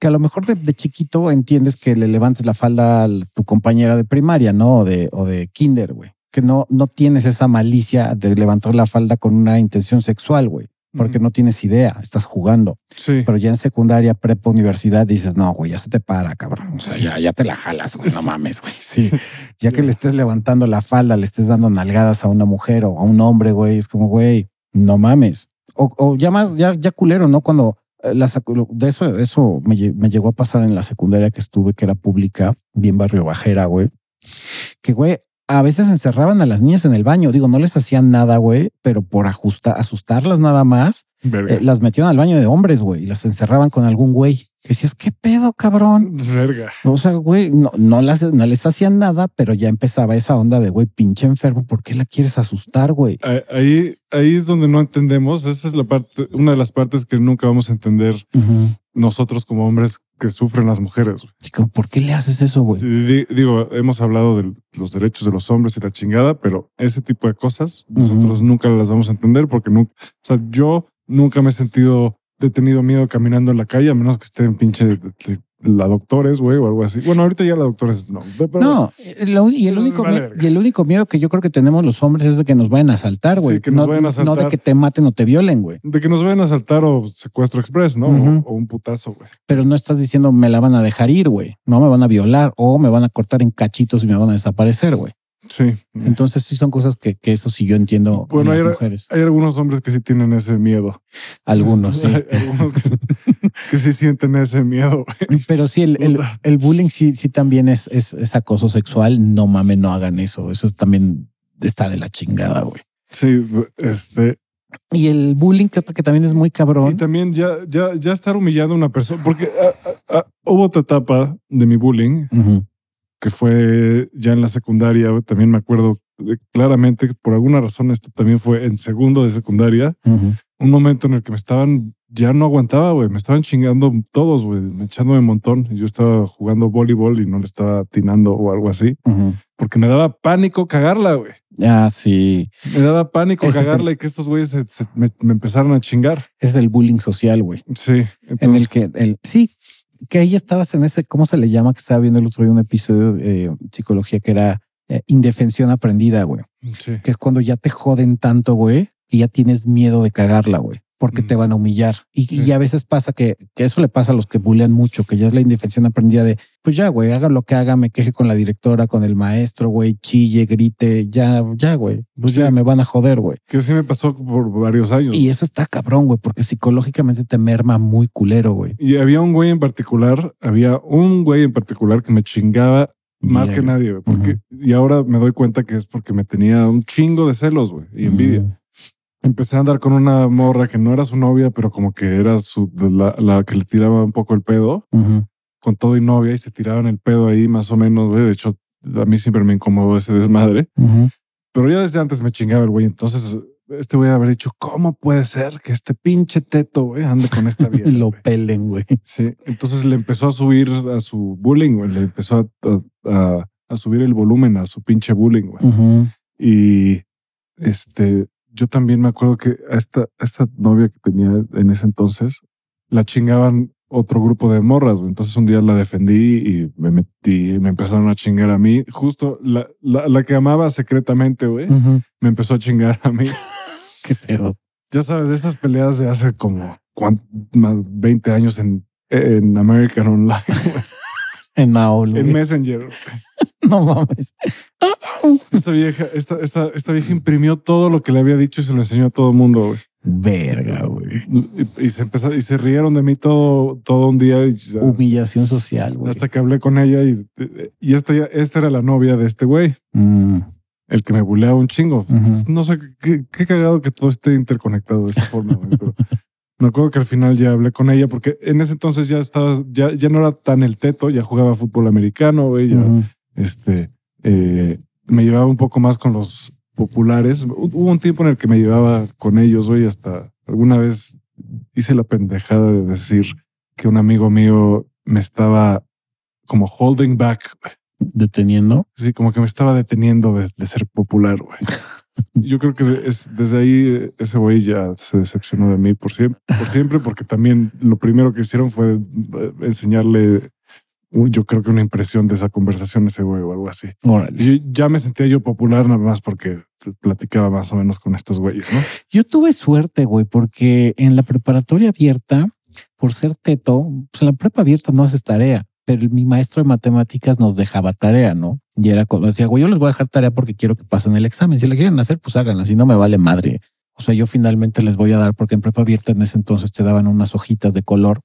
Que a lo mejor de, de chiquito entiendes que le levantes la falda a tu compañera de primaria, ¿no? O de, o de kinder, güey. Que no, no tienes esa malicia de levantar la falda con una intención sexual, güey. Porque no tienes idea, estás jugando. Sí. Pero ya en secundaria, prepa, universidad, dices, no, güey, ya se te para, cabrón. O sea, ya, ya te la jalas, güey. No mames, güey. Sí. Ya que le estés levantando la falda, le estés dando nalgadas a una mujer o a un hombre, güey, es como, güey, no mames. O, o ya más, ya, ya culero, ¿no? Cuando la sacu- de eso, eso me llegó a pasar en la secundaria que estuve, que era pública, bien barrio bajera, güey. Que, güey, a veces encerraban a las niñas en el baño. Digo, no les hacían nada, güey, pero por ajustar, asustarlas nada más, eh, las metían al baño de hombres, güey, y las encerraban con algún güey. Que decías, ¿qué pedo, cabrón? Verga. O sea, güey, no, no, las, no les hacían nada, pero ya empezaba esa onda de, güey, pinche enfermo, ¿por qué la quieres asustar, güey? Ahí- Ahí, es donde no entendemos. Esa es la parte, una de las partes que nunca vamos a entender nosotros como hombres que sufren las mujeres. como, ¿por qué le haces eso, güey? Di- Digo, hemos hablado de los derechos de los hombres y la chingada, pero ese tipo de cosas nosotros nunca las vamos a entender porque nunca, o sea, yo nunca me he sentido he tenido miedo caminando en la calle, a menos que esté en pinche la doctores, güey, o algo así. Bueno, ahorita ya la doctores no. pero- No, eh, lo- y, el único, vale mie- verga. y el único miedo que yo creo que tenemos los hombres es de que nos vayan a asaltar, güey. Sí, que nos no, vayan a no de asaltar. que te maten o te violen, güey. De que nos vayan a asaltar o secuestro express, ¿no? O un putazo, güey. Pero no estás diciendo me la van a dejar ir, güey. No me van a violar o me van a cortar en cachitos y me van a desaparecer, güey. Sí. Entonces sí son cosas que, que eso sí yo entiendo Bueno, en hay, mujeres. hay algunos hombres que sí tienen ese miedo. Algunos, sí. Hay algunos que, que sí sienten ese miedo. Pero sí, el, el, bullying sí, sí también es, es, es acoso sexual. No mames, no hagan eso. Eso también está de la chingada, güey. Sí, este. Y el bullying que, que también es muy Y cabrón. también ya, ya, ya estar humillando a una persona, porque ah, ah, ah, hubo otra etapa de mi bullying que fue ya en la secundaria. También me acuerdo eh, claramente que por alguna razón esto también fue en segundo de secundaria. Un momento en el que me estaban, ya no aguantaba, güey. Me estaban chingando todos, güey, me echándome un montón. Y yo estaba jugando voleibol y no le estaba atinando o algo así, porque me daba pánico cagarla, güey. Ah, sí. Me daba pánico Ese cagarla y que estos güeyes se- se- me, me empezaron a chingar. Es el bullying social, güey. Sí. En el que el sí, que ahí estabas en ese, ¿cómo se le llama? Que estaba viendo el otro día un episodio de eh, psicología que era eh, indefensión aprendida, güey. sí. Que es cuando ya te joden tanto, güey, que ya tienes miedo de cagarla, güey. Porque Mm. te van a humillar. Y, Sí. y a veces pasa que, que eso le pasa a los que bullean mucho, que ya es la indefensión aprendida de, pues ya, güey, haga lo que haga, me queje con la directora, con el maestro, güey, chille, grite, ya, ya, güey. Pues Sí. ya me van a joder, güey. Que sí me pasó por varios años. Y eso está cabrón, güey, porque psicológicamente te merma muy culero, güey. Y había un güey en particular, había un güey en particular que me chingaba más que nadie, porque y ahora me doy cuenta que es porque me tenía un chingo de celos, güey, y envidia. Empecé a andar con una morra que no era su novia, pero como que era su la, la que le tiraba un poco el pedo, con todo y novia y se tiraban el pedo ahí más o menos, güey. De hecho, a mí siempre me incomodó ese desmadre, Ujú. pero ya desde antes me chingaba el güey. Entonces, este güey haber dicho, ¿cómo puede ser que este pinche teto, güey, ande con esta vieja? Lo güey?" pelen, güey. Sí, entonces le empezó a subir a su bullying, güey. Le empezó a, a- a- a subir el volumen a su pinche bullying, güey. Y este, yo también me acuerdo que a esta, a esta novia que tenía en ese entonces la chingaban otro grupo de morras. Entonces un día la defendí y me metí, y me empezaron a chingar a mí. Justo la, la, la que amaba secretamente, güey, me empezó a chingar a mí. Qué pedo. Ya sabes, de esas peleas de hace como más 20 años en, en American Online, En Aol, en. Messenger. No mames. Esta vieja, esta, esta, esta vieja imprimió todo lo que le había dicho y se lo enseñó a todo el mundo. güey. Verga, güey. Y, y se empezó, y se rieron de mí todo, todo un día. Y, Humillación social, güey. hasta que hablé con ella y, y esta, esta era la novia de este güey, Mm. el que me buleaba un chingo. No sé qué, qué cagado que todo esté interconectado de esa forma. güey, pero me acuerdo que al final ya hablé con ella porque en ese entonces ya estaba, ya, ya no era tan el teto, ya jugaba fútbol americano, güey, ya. Este, eh, me llevaba un poco más con los populares. Hubo un tiempo en el que me llevaba con ellos, güey, hasta alguna vez hice la pendejada de decir que un amigo mío me estaba como holding back. Deteniendo. Sí, como que me estaba deteniendo de, de ser popular, güey. Yo creo que es, desde ahí eh, ese güey ya se decepcionó de mí por siempre, por siempre, porque también lo primero que hicieron fue eh, enseñarle, yo creo que una impresión de esa conversación ese güey o algo así. Órale. Y ya me sentía yo popular nada más porque platicaba más o menos con estos güeyes, ¿no? Yo tuve suerte, güey, porque en la preparatoria abierta, por ser teto, pues en la prepa abierta no haces tarea, pero mi maestro de matemáticas nos dejaba tarea, ¿no? Y era cuando decía, güey, yo les voy a dejar tarea porque quiero que pasen el examen. Si la quieren hacer, pues háganla. Si no me vale madre. O sea, yo finalmente les voy a dar, porque en prepa abierta en ese entonces te daban unas hojitas de color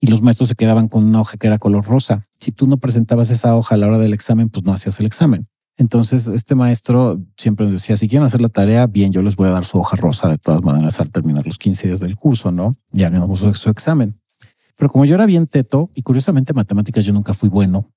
y los maestros se quedaban con una hoja que era color rosa. Si tú no presentabas esa hoja a la hora del examen, pues no hacías el examen. Entonces, este maestro siempre nos decía, si quieren hacer la tarea, bien, yo les voy a dar su hoja rosa de todas maneras al terminar los 15 días del curso, ¿no? Ya ganamos su examen. Pero como yo era bien teto y curiosamente matemáticas yo nunca fui bueno,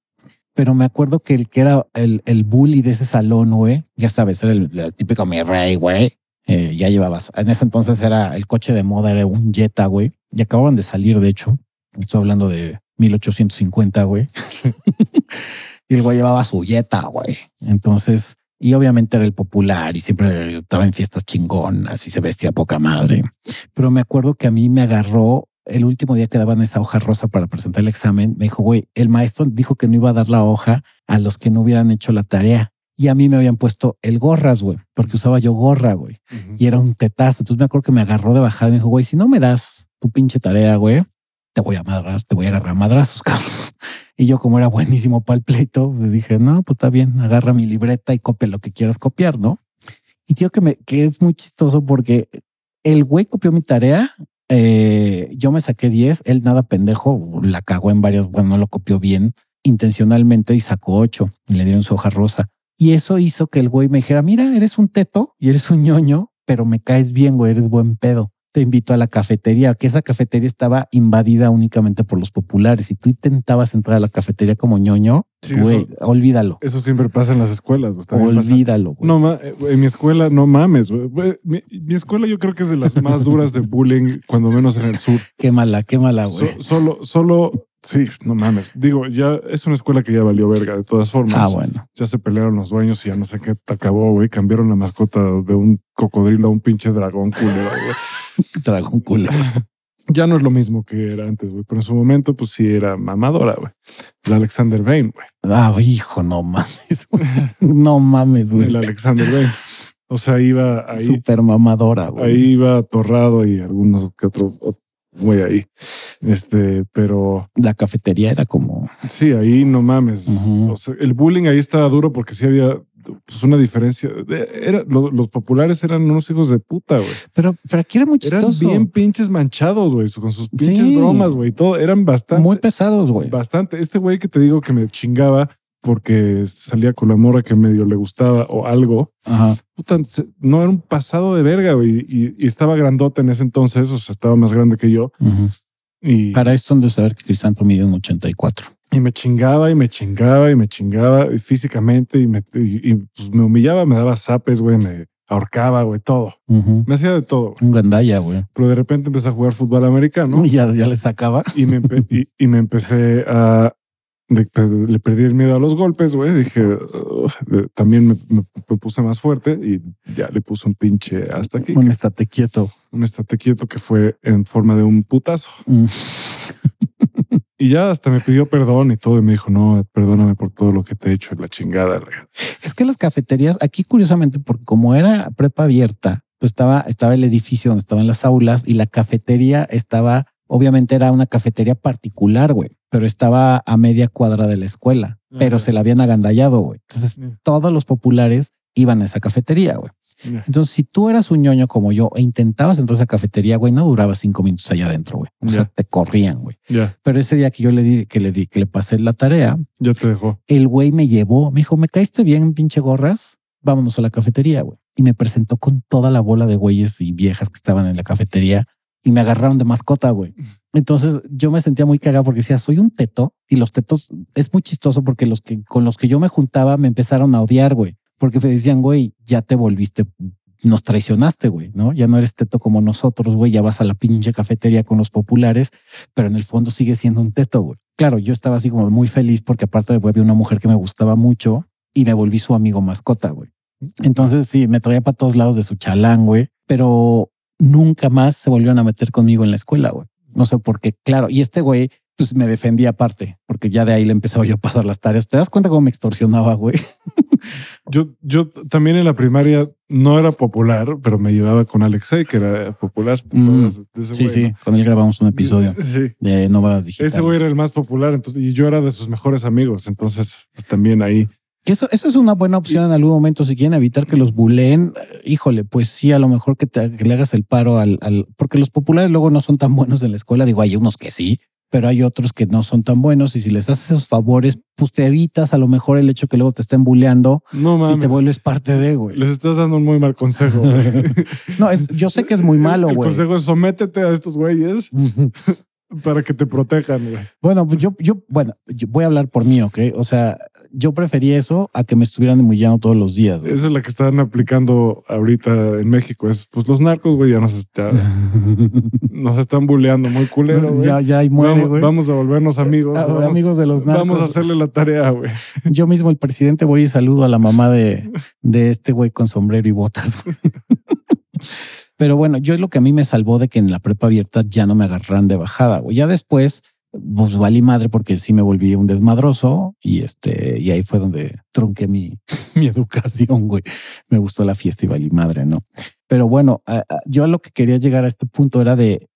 pero me acuerdo que el que era el, el bully de ese salón, güey, ya sabes, era el, típico mi rey, güey. Eh, ya llevabas, en ese entonces era el coche de moda, era un Jetta, güey, y acababan de salir, de hecho. Estoy hablando de 1850, güey. y el güey llevaba su Jetta, güey. Entonces, y obviamente era el popular y siempre estaba en fiestas chingonas y se vestía poca madre. Pero me acuerdo que a mí me agarró el último día que daban esa hoja rosa para presentar el examen, me dijo, güey, el maestro dijo que no iba a dar la hoja a los que no hubieran hecho la tarea. Y a mí me habían puesto el gorras, güey, porque usaba yo gorra, güey. Y era un tetazo. Entonces me acuerdo que me agarró de bajada y me dijo, güey, si no me das tu pinche tarea, güey, te voy a madrar, te voy a agarrar a madrazos, cabrón. Y yo, como era buenísimo para el pleito, le dije, no, pues está bien, agarra mi libreta y copia lo que quieras copiar, ¿no? Y tío, que me, que es muy chistoso porque el güey copió mi tarea eh, yo me saqué 10, él nada pendejo, la cagó en varios, bueno, no lo copió bien intencionalmente y sacó 8 y le dieron su hoja rosa. Y eso hizo que el güey me dijera, mira, eres un teto y eres un ñoño, pero me caes bien, güey, eres buen pedo te invito a la cafetería, que esa cafetería estaba invadida únicamente por los populares. Si tú intentabas entrar a la cafetería como ñoño, güey, olvídalo. Eso siempre pasa en las escuelas. Olvídalo. No, eh, en mi escuela, no mames. Mi, escuela yo creo que es de las más duras de bullying, cuando menos en el sur. Qué mala, qué mala, güey. solo, solo Sí, no mames. Digo, ya es una escuela que ya valió verga de todas formas. Ah, bueno. Ya se pelearon los dueños y ya no sé qué acabó, güey. Cambiaron la mascota de un cocodrilo a un pinche dragón culero, güey. dragón culero. Ya no es lo mismo que era antes, güey, pero en su momento, pues sí era mamadora, güey. El Alexander Bain, güey. Ah, hijo, no mames. no mames, güey. El Alexander Bain. O sea, iba ahí. Súper mamadora, güey. Ahí iba atorrado y algunos que otros güey ahí. Este, pero la cafetería era como. Sí, ahí no mames. o sea, el bullying ahí estaba duro porque sí había pues, una diferencia. Era, los, populares eran unos hijos de puta, güey. Pero, pero aquí era muy chistoso. Eran bien pinches manchados, güey, con sus pinches bromas, güey. Todo eran bastante. Muy pesados, güey. Bastante. Este güey que te digo que me chingaba porque salía con la morra que medio le gustaba o algo. Ajá. Puta, no era un pasado de verga, güey. Y, estaba grandota en ese entonces, o sea, estaba más grande que yo. Y para esto han de saber que Crisanto mide un 84. Y me chingaba y me chingaba y me chingaba físicamente y me, pues, me humillaba, me daba zapes, güey, me ahorcaba, güey, todo. Me hacía de todo. Un gandalla, güey. Pero de repente empecé a jugar fútbol americano. Y ya, ya le sacaba. Y me, y me empecé a, le perdí el miedo a los golpes, güey. Dije, también me, puse más fuerte y ya le puse un pinche hasta aquí. Un estate quieto. Un estate quieto que fue en forma de un putazo. Mm. y ya hasta me pidió perdón y todo. Y me dijo, no, perdóname por todo lo que te he hecho, la chingada. Es que las cafeterías, aquí curiosamente, porque como era prepa abierta, pues estaba, estaba el edificio donde estaban las aulas y la cafetería estaba Obviamente era una cafetería particular, güey, pero estaba a media cuadra de la escuela, pero se la habían agandallado, güey. Entonces todos los populares iban a esa cafetería, güey. Entonces, si tú eras un ñoño como yo e intentabas entrar a esa cafetería, güey, no duraba cinco minutos allá adentro, güey. O sea, te corrían, güey. Pero ese día que yo le di, que le di, que le pasé la tarea, ya te dejó. El güey me llevó, me dijo, me caíste bien, pinche gorras. Vámonos a la cafetería, güey. Y me presentó con toda la bola de güeyes y viejas que estaban en la cafetería y me agarraron de mascota, güey. Entonces yo me sentía muy cagado porque decía, soy un teto y los tetos es muy chistoso porque los que con los que yo me juntaba me empezaron a odiar, güey, porque me decían, güey, ya te volviste, nos traicionaste, güey, ¿no? Ya no eres teto como nosotros, güey, ya vas a la pinche cafetería con los populares, pero en el fondo sigue siendo un teto, güey. Claro, yo estaba así como muy feliz porque aparte de había una mujer que me gustaba mucho y me volví su amigo mascota, güey. Entonces sí, me traía para todos lados de su chalán, güey, pero nunca más se volvieron a meter conmigo en la escuela, güey. No sé por qué, claro. Y este güey, pues me defendía aparte, porque ya de ahí le empezaba yo a pasar las tareas. ¿Te das cuenta cómo me extorsionaba, güey? Yo, yo también en la primaria no era popular, pero me llevaba con Alexei, que era popular. Mm, sí, sí, con él grabamos un episodio sí. de Nova Digital. Ese güey era el más popular, entonces, y yo era de sus mejores amigos. Entonces, pues también ahí Que eso, eso es una buena opción en algún momento. Si quieren evitar que los buleen, híjole, pues sí, a lo mejor que, te, que le hagas el paro al, al, porque los populares luego no son tan buenos en la escuela. Digo, hay unos que sí, pero hay otros que no son tan buenos. Y si les haces esos favores, pues te evitas a lo mejor el hecho que luego te estén bulleando. No mames. Si te vuelves parte de, güey. Les estás dando un muy mal consejo. No, es, yo sé que es muy malo, El güey. consejo es sométete a estos güeyes para que te protejan, güey. Bueno, pues yo, yo, bueno, yo voy a hablar por mí, ¿ok? O sea, yo prefería eso a que me estuvieran embullando todos los días. güey. Esa es la que están aplicando ahorita en México. Es pues los narcos, güey, ya nos, está- nos están bulleando muy culero, ya, ya, y muere, vamos, güey. vamos a volvernos amigos. Ah, vamos, amigos de los narcos. vamos a hacerle la tarea, güey. Yo mismo, el presidente, voy y saludo a la mamá de, de este güey con sombrero y botas. güey. Pero bueno, yo es lo que a mí me salvó de que en la prepa abierta ya no me agarraran de bajada. güey. Ya después, pues valí madre porque sí me volví un desmadroso y este, y ahí fue donde trunqué mi, mi educación, güey. Me gustó la fiesta y valí madre, ¿no? Pero bueno, yo a lo que quería llegar a este punto era de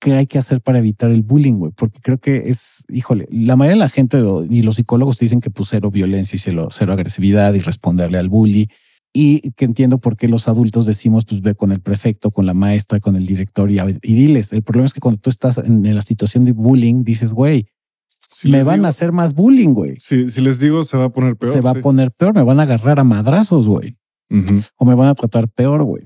qué hay que hacer para evitar el bullying, güey, porque creo que es, híjole, la mayoría de la gente y los psicólogos te dicen que pues cero violencia y cero, cero agresividad y responderle al bully. Y que entiendo por qué los adultos decimos, pues ve con el prefecto, con la maestra, con el director y, y diles. El problema es que cuando tú estás en, la situación de bullying, dices, güey, Si me van digo- a hacer más bullying, güey. Si, si les digo, se va a poner peor. Se va sí. a poner peor, me van a agarrar a madrazos, güey o me van a tratar peor, güey.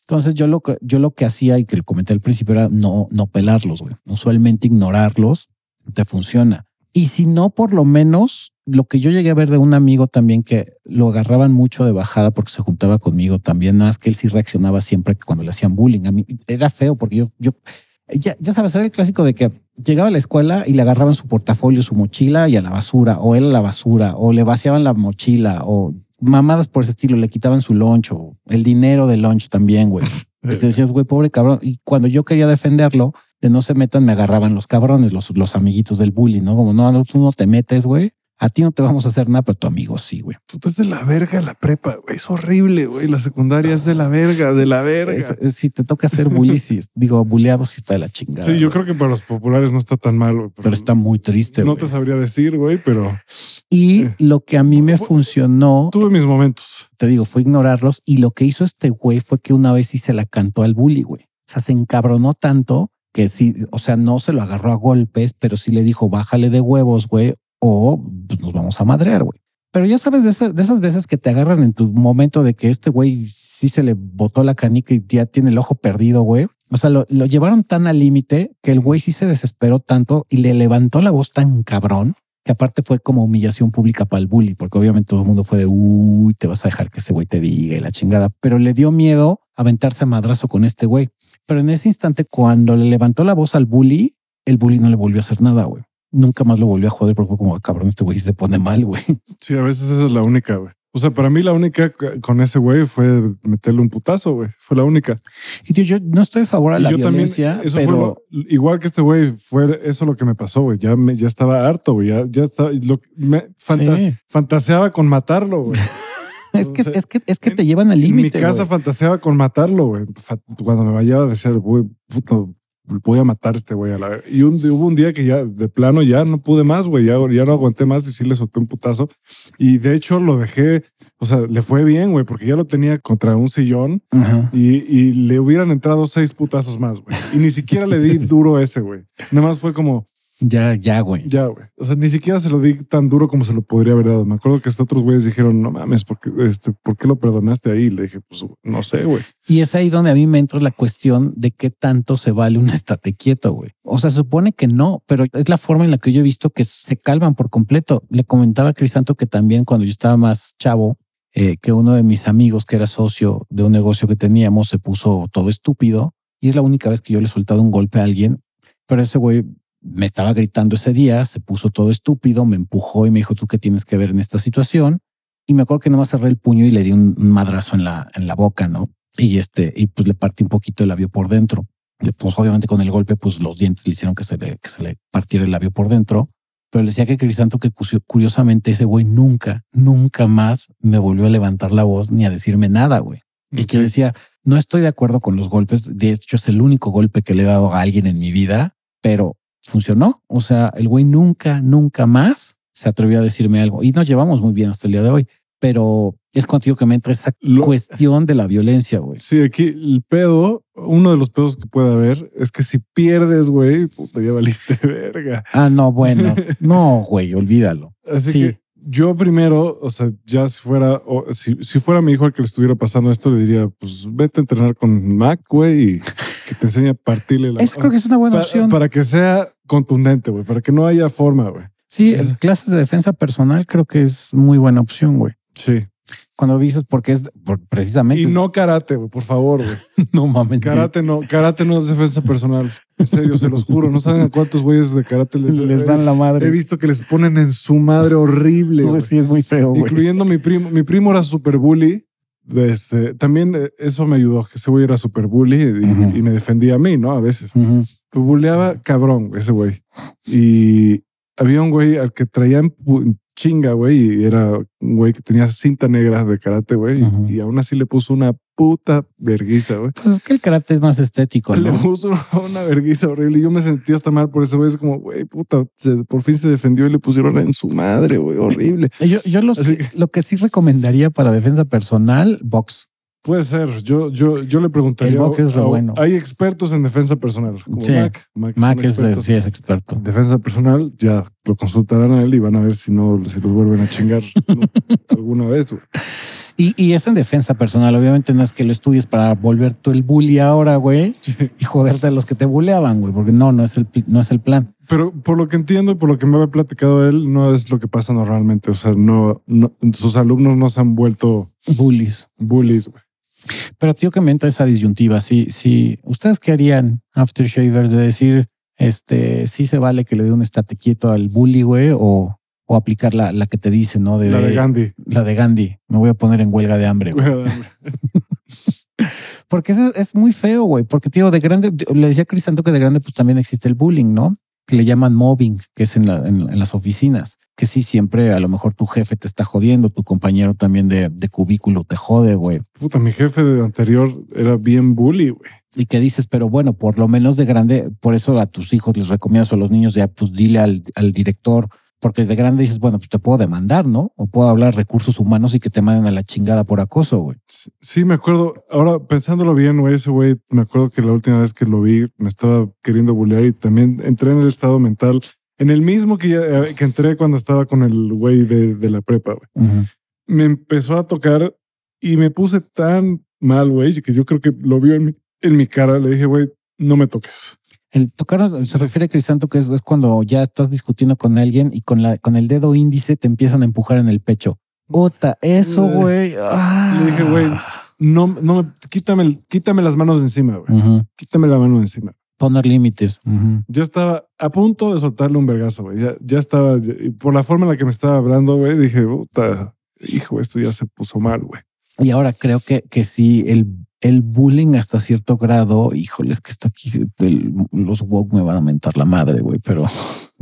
Entonces yo lo que yo lo que hacía y que le comenté al principio era no no pelarlos, güey. Usualmente ignorarlos te funciona. Y si no, por lo menos lo que yo llegué a ver de un amigo también que lo agarraban mucho de bajada porque se juntaba conmigo también, nada más que él sí reaccionaba siempre que cuando le hacían bullying. A mí era feo porque yo, yo ya, ya sabes, era el clásico de que llegaba a la escuela y le agarraban su portafolio, su mochila y a la basura, o él a la basura, o le vaciaban la mochila, o mamadas por ese estilo, le quitaban su lunch o el dinero del lunch también, güey. Entonces decías, güey, pobre cabrón. Y cuando yo quería defenderlo, de no se metan, me agarraban los cabrones, los, los amiguitos del bully, ¿no? Como no, no, tú no te metes, güey. A ti no te vamos a hacer nada, pero tu amigo sí, güey. Es de la verga la prepa, güey. Es horrible, güey. La secundaria es de la verga, de la verga. Es- es- si te toca ser bully, sí, digo, bulleado, sí está de la chingada. sí, yo güey. creo que para los populares no está tan mal, güey. Pero está muy triste, No güey. te sabría decir, güey, pero Y lo que a mí me Fu- funcionó, tuve mis momentos. te digo, fue ignorarlos. Y lo que hizo este güey fue que una vez sí se la cantó al bully, güey. O sea, se encabronó tanto que sí, o sea, no se lo agarró a golpes, pero sí le dijo, bájale de huevos, güey, o pues, nos vamos a madrear, güey. Pero ya sabes de, esa- de esas veces que te agarran en tu momento de que este güey sí se le botó la canica y ya tiene el ojo perdido, güey. O sea, lo, lo llevaron tan al límite que el güey sí se desesperó tanto y le levantó la voz tan cabrón que aparte fue como humillación pública para el bully, porque obviamente todo el mundo fue de uy, te vas a dejar que ese güey te diga y la chingada, pero le dio miedo aventarse a madrazo con este güey. Pero en ese instante, cuando le levantó la voz al bully, el bully no le volvió a hacer nada, güey. Nunca más lo volvió a joder porque fue como "Ah, cabrón, este güey se pone mal, güey. Sí, a veces esa es la única, güey. O sea, para mí la única con ese güey fue meterle un putazo, güey. Fue la única. Y tío, yo no estoy a favor a la yo también, violencia, eso pero fue lo- igual que este güey, fue eso lo que me pasó, güey. Ya, me, ya estaba harto, güey. Ya, ya estaba, lo, me fanta- Sí. fantaseaba con matarlo, güey. es que, es que, es que te llevan al En mi límite. casa güey. fantaseaba con matarlo, güey. Cuando me vaya a decir, güey, puto, voy a matar a este güey a la ver-". Y un, hubo un día que ya de plano ya no pude más, güey. Ya, ya no aguanté más y sí le solté un putazo. Y de hecho lo dejé, o sea, le fue bien, güey, porque ya lo tenía contra un sillón Ajá. y, y le hubieran entrado seis putazos más, güey. Y ni siquiera le di duro ese, güey. Nada más fue como, Ya, ya, güey. ya, güey. O sea, ni siquiera se lo di tan duro como se lo podría haber dado. Me acuerdo que estos otros güeyes dijeron, no mames, ¿por qué, este, ¿por qué lo perdonaste ahí? Le dije, pues no sé, güey. Y es ahí donde a mí me entra la cuestión de qué tanto se vale un estate quieto, güey. O sea, se supone que no, pero es la forma en la que yo he visto que se calman por completo. Le comentaba a Crisanto que también cuando yo estaba más chavo, eh, que uno de mis amigos que era socio de un negocio que teníamos se puso todo estúpido y es la única vez que yo le he soltado un golpe a alguien, pero ese güey me estaba gritando ese día, se puso todo estúpido, me empujó y me dijo, ¿tú qué tienes que ver en esta situación? Y me acuerdo que nomás cerré el puño y le di un, madrazo en la, en la boca, ¿no? Y este, y pues le partí un poquito el labio por dentro. Y, Pues obviamente con el golpe, pues los dientes le hicieron que se le, que se le partiera el labio por dentro. Pero le decía que Crisanto que curiosamente ese güey nunca, nunca más me volvió a levantar la voz ni a decirme nada, güey. Y que decía, no estoy de acuerdo con los golpes. De hecho, es el único golpe que le he dado a alguien en mi vida, pero funcionó. O sea, el güey nunca, nunca más se atrevió a decirme algo y nos llevamos muy bien hasta el día de hoy. Pero es contigo que me entra esa Lo- cuestión de la violencia, güey. Sí, aquí el pedo, uno de los pedos que puede haber es que si pierdes, güey, puta, ya valiste verga. Ah, no, bueno, no, güey, olvídalo. Así Sí. que yo primero, o sea, ya si fuera, o si, si fuera mi hijo al que le estuviera pasando esto, le diría, pues vete a entrenar con Mac, güey, y que te enseñe a partirle la Eso creo que es una buena para, opción. para que sea contundente, güey, para que no haya forma, güey. Sí, el- clases de defensa personal creo que es muy buena opción, güey. Sí. Cuando dices porque es por- precisamente Y es- no karate, güey, por favor, güey. no mames. sí. Karate no, karate no es defensa personal. En serio, se los juro. No saben a cuántos güeyes de karate les, les dan la He madre. visto que les ponen en su madre horrible. Sí, es muy feo. Incluyendo mi primo. Mi primo era super bully. Este, también eh, eso me ayudó, que ese güey era super bully y, Ujú. y me defendía a mí, ¿no? A veces. Ujú. Pues bulleaba cabrón ese güey. Y había un güey al que traía en pu- en chinga, güey, y era un güey que tenía cinta negra de karate, güey, Ujú. y aún así le puso una puta verguiza, güey. Pues es que el karate es más estético, Le ¿no? puso una verguiza horrible y yo me sentía hasta mal por ese güey. Es como, güey, puta, se- por fin se defendió y le pusieron en su madre, güey, horrible. Yo, yo los Así que- lo que sí recomendaría para defensa personal, box. Puede ser. Yo, yo, yo le preguntaría. El box es a- bueno. Hay expertos en defensa personal, como Sí. Mac. Mac, es, de- sí es experto. en defensa personal. Ya lo consultarán a él y van a ver si no, si los vuelven a chingar alguna vez. Y, y es en defensa personal. Obviamente no es que lo estudies para volver tú el bully ahora, güey, y joderte a los que te bulleaban, güey, porque no, no es el, no es el plan. Pero por lo que entiendo y por lo que me había platicado él, no es lo que pasa normalmente. O sea, no, no sus alumnos no se han vuelto Bullies. bullies, güey. Pero tío que me entra esa disyuntiva. Sí, sí. ¿Ustedes qué harían after shavers de decir, este, sí se vale que le dé un estate quieto al bully, güey, o, o aplicar la, la que te dice, ¿no? De, La de Gandhi. La de Gandhi. Me voy a poner en huelga de hambre, güey. Porque eso es muy feo, güey. Porque, tío, de grande, le decía a Crisanto que de grande, pues también existe el bullying, ¿no? Que le llaman mobbing, que es en, la- en- en las oficinas. Que sí, siempre a lo mejor tu jefe te está jodiendo, tu compañero también de, de cubículo te jode, güey. Puta, mi jefe de anterior era bien bully, güey. Y que dices, pero bueno, por lo menos de grande, por eso a tus hijos les recomiendas o a los niños ya, pues dile al, al director, porque de grande dices, bueno, pues te puedo demandar, ¿no? O puedo hablar recursos humanos y que te manden a la chingada por acoso, güey. Sí, me acuerdo. Ahora, pensándolo bien, güey, ese güey, me acuerdo que la última vez que lo vi me estaba queriendo bullear y también entré en el estado mental, en el mismo que, ya- que entré cuando estaba con el güey de, de la prepa, güey. Ujú. Me empezó a tocar y me puse tan mal, güey, que yo creo que lo vio en mi, en mi cara. Le dije, güey, no me toques. El tocar se refiere a Crisanto que es, es cuando ya estás discutiendo con alguien y con la con el dedo índice te empiezan a empujar en el pecho. Ota, eso, güey. Ah. Le dije, güey, no, no me, quítame, quítame las manos de encima, güey. Quítame la mano de encima. Poner límites. Ujú. Ya estaba a punto de soltarle un vergazo, güey. Ya, ya estaba, y por la forma en la que me estaba hablando, güey, dije, puta, hijo, esto ya se puso mal, güey. Y ahora creo que, que sí, el, el bullying hasta cierto grado, híjole, es que esto aquí, los woke me van a mentar la madre, güey, pero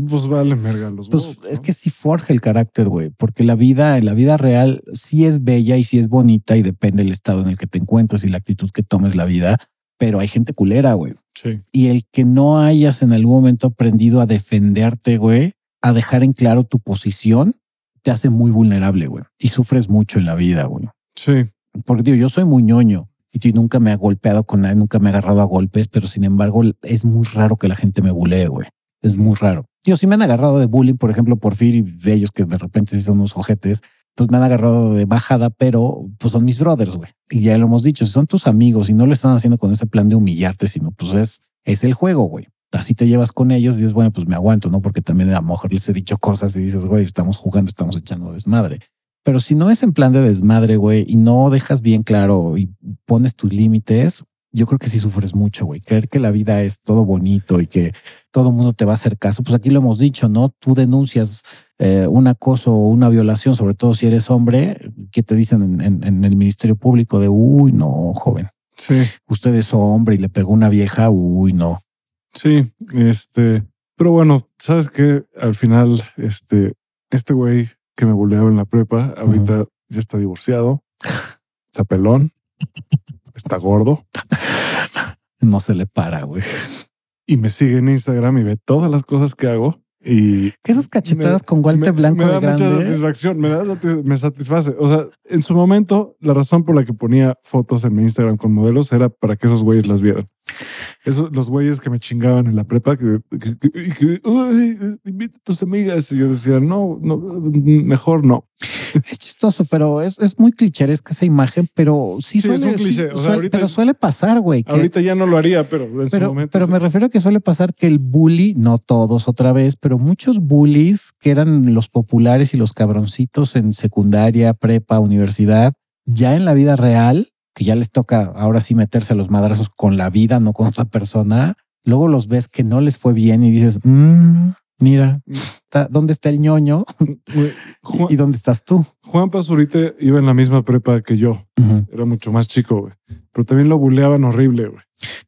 Pues vale, merga, los pues woke, es ¿no? que sí forja el carácter, güey, porque la vida, en la vida real sí es bella y sí es bonita y depende del estado en el que te encuentres y la actitud que tomes la vida, pero hay gente culera, güey. Sí, Y el que no hayas en algún momento aprendido a defenderte, güey, a dejar en claro tu posición, te hace muy vulnerable, güey, y sufres mucho en la vida, güey. Sí. Porque digo, yo soy muy ñoño y nunca me ha golpeado con nadie, nunca me ha agarrado a golpes, pero sin embargo es muy raro que la gente me bulee, güey. Es muy raro. Tío, si me han agarrado de bullying, por ejemplo, por y de ellos que de repente sí son unos ojetes, pues me han agarrado de bajada, pero pues son mis brothers, güey. Y ya lo hemos dicho, si son tus amigos y no lo están haciendo con ese plan de humillarte, sino pues es, es el juego, güey. Así te llevas con ellos y dices, bueno, pues me aguanto, ¿no? Porque también a lo mejor les he dicho cosas y dices, güey, estamos jugando, estamos echando desmadre. Pero si no es en plan de desmadre, güey, y no dejas bien claro y pones tus límites, yo creo que sí sufres mucho, güey. Creer que la vida es todo bonito y que todo mundo te va a hacer caso. Pues aquí lo hemos dicho, ¿no? Tú denuncias eh, un acoso o una violación, sobre todo si eres hombre, que te dicen en, en- en el Ministerio Público de, uy, no, joven, Sí, usted es hombre y le pegó una vieja, uy, no. sí. Este, pero bueno, sabes que al final, este, este güey que me bulleaba en la prepa, ahorita ya está divorciado, está pelón, está gordo No se le para, güey. y me sigue en Instagram y ve todas las cosas que hago Y Que esas cachetadas me- con guante me- blanco me de da mucha grande. satisfacción, me da satis- me satisface. O sea, en su momento, la razón por la que ponía fotos en mi Instagram con modelos era para que esos güeyes las vieran. Esos, los güeyes que me chingaban en la prepa, que, que, que- que, "Uy, invita a tus amigas. Y yo decía, no, no, mejor no. Es chistoso, pero es, es muy clicheresca esa imagen, pero sí, Sí, es suele, un cliché. sí, O sea, suele- ahorita- pero suele pasar, güey. Ahorita ya no lo haría, pero en su pero, momento. pero sí. me refiero a que suele pasar que el bully, no todos otra vez, pero muchos bullies que eran los populares y los cabroncitos en secundaria, prepa, universidad, ya en la vida real, que ya les toca ahora sí meterse a los madrazos con la vida, no con otra persona, luego los ves que no les fue bien y dices, "Mm, mira, ¿dónde está el ñoño Juan, y dónde estás tú? Juan Pazurita iba en la misma prepa que yo. Era mucho más chico, güey. Pero también lo buleaban horrible, güey.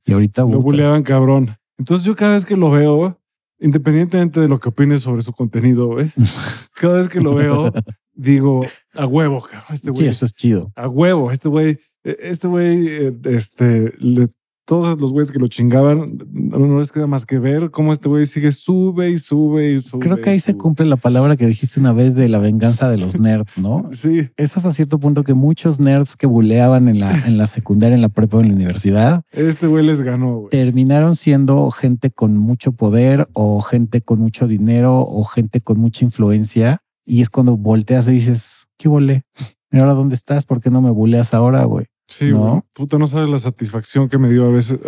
Y ahorita Lo buleaban cabrón. Entonces yo cada vez que lo veo, independientemente de lo que opines sobre su contenido, güey, cada vez que lo veo, digo, a huevo, cabrón, este sí, güey. eso es chido. A huevo, este güey, este güey, eh, este, le- todos los güeyes que lo chingaban, no, no les queda más que ver cómo este güey sigue, sube y sube y sube. Creo que ahí se cumple la palabra que dijiste una vez de la venganza de los nerds, ¿no? Sí, Es hasta cierto punto que muchos nerds que buleaban en la, en la secundaria, en la prepa en la universidad, este güey les ganó, güey. terminaron siendo gente con mucho poder o gente con mucho dinero o gente con mucha influencia. Y es cuando volteas y dices, ¿qué volé? ¿Y ahora dónde estás? ¿Por qué no me buleas ahora, güey? Sí, ¿No? Puta, no sabes la satisfacción que me dio a veces.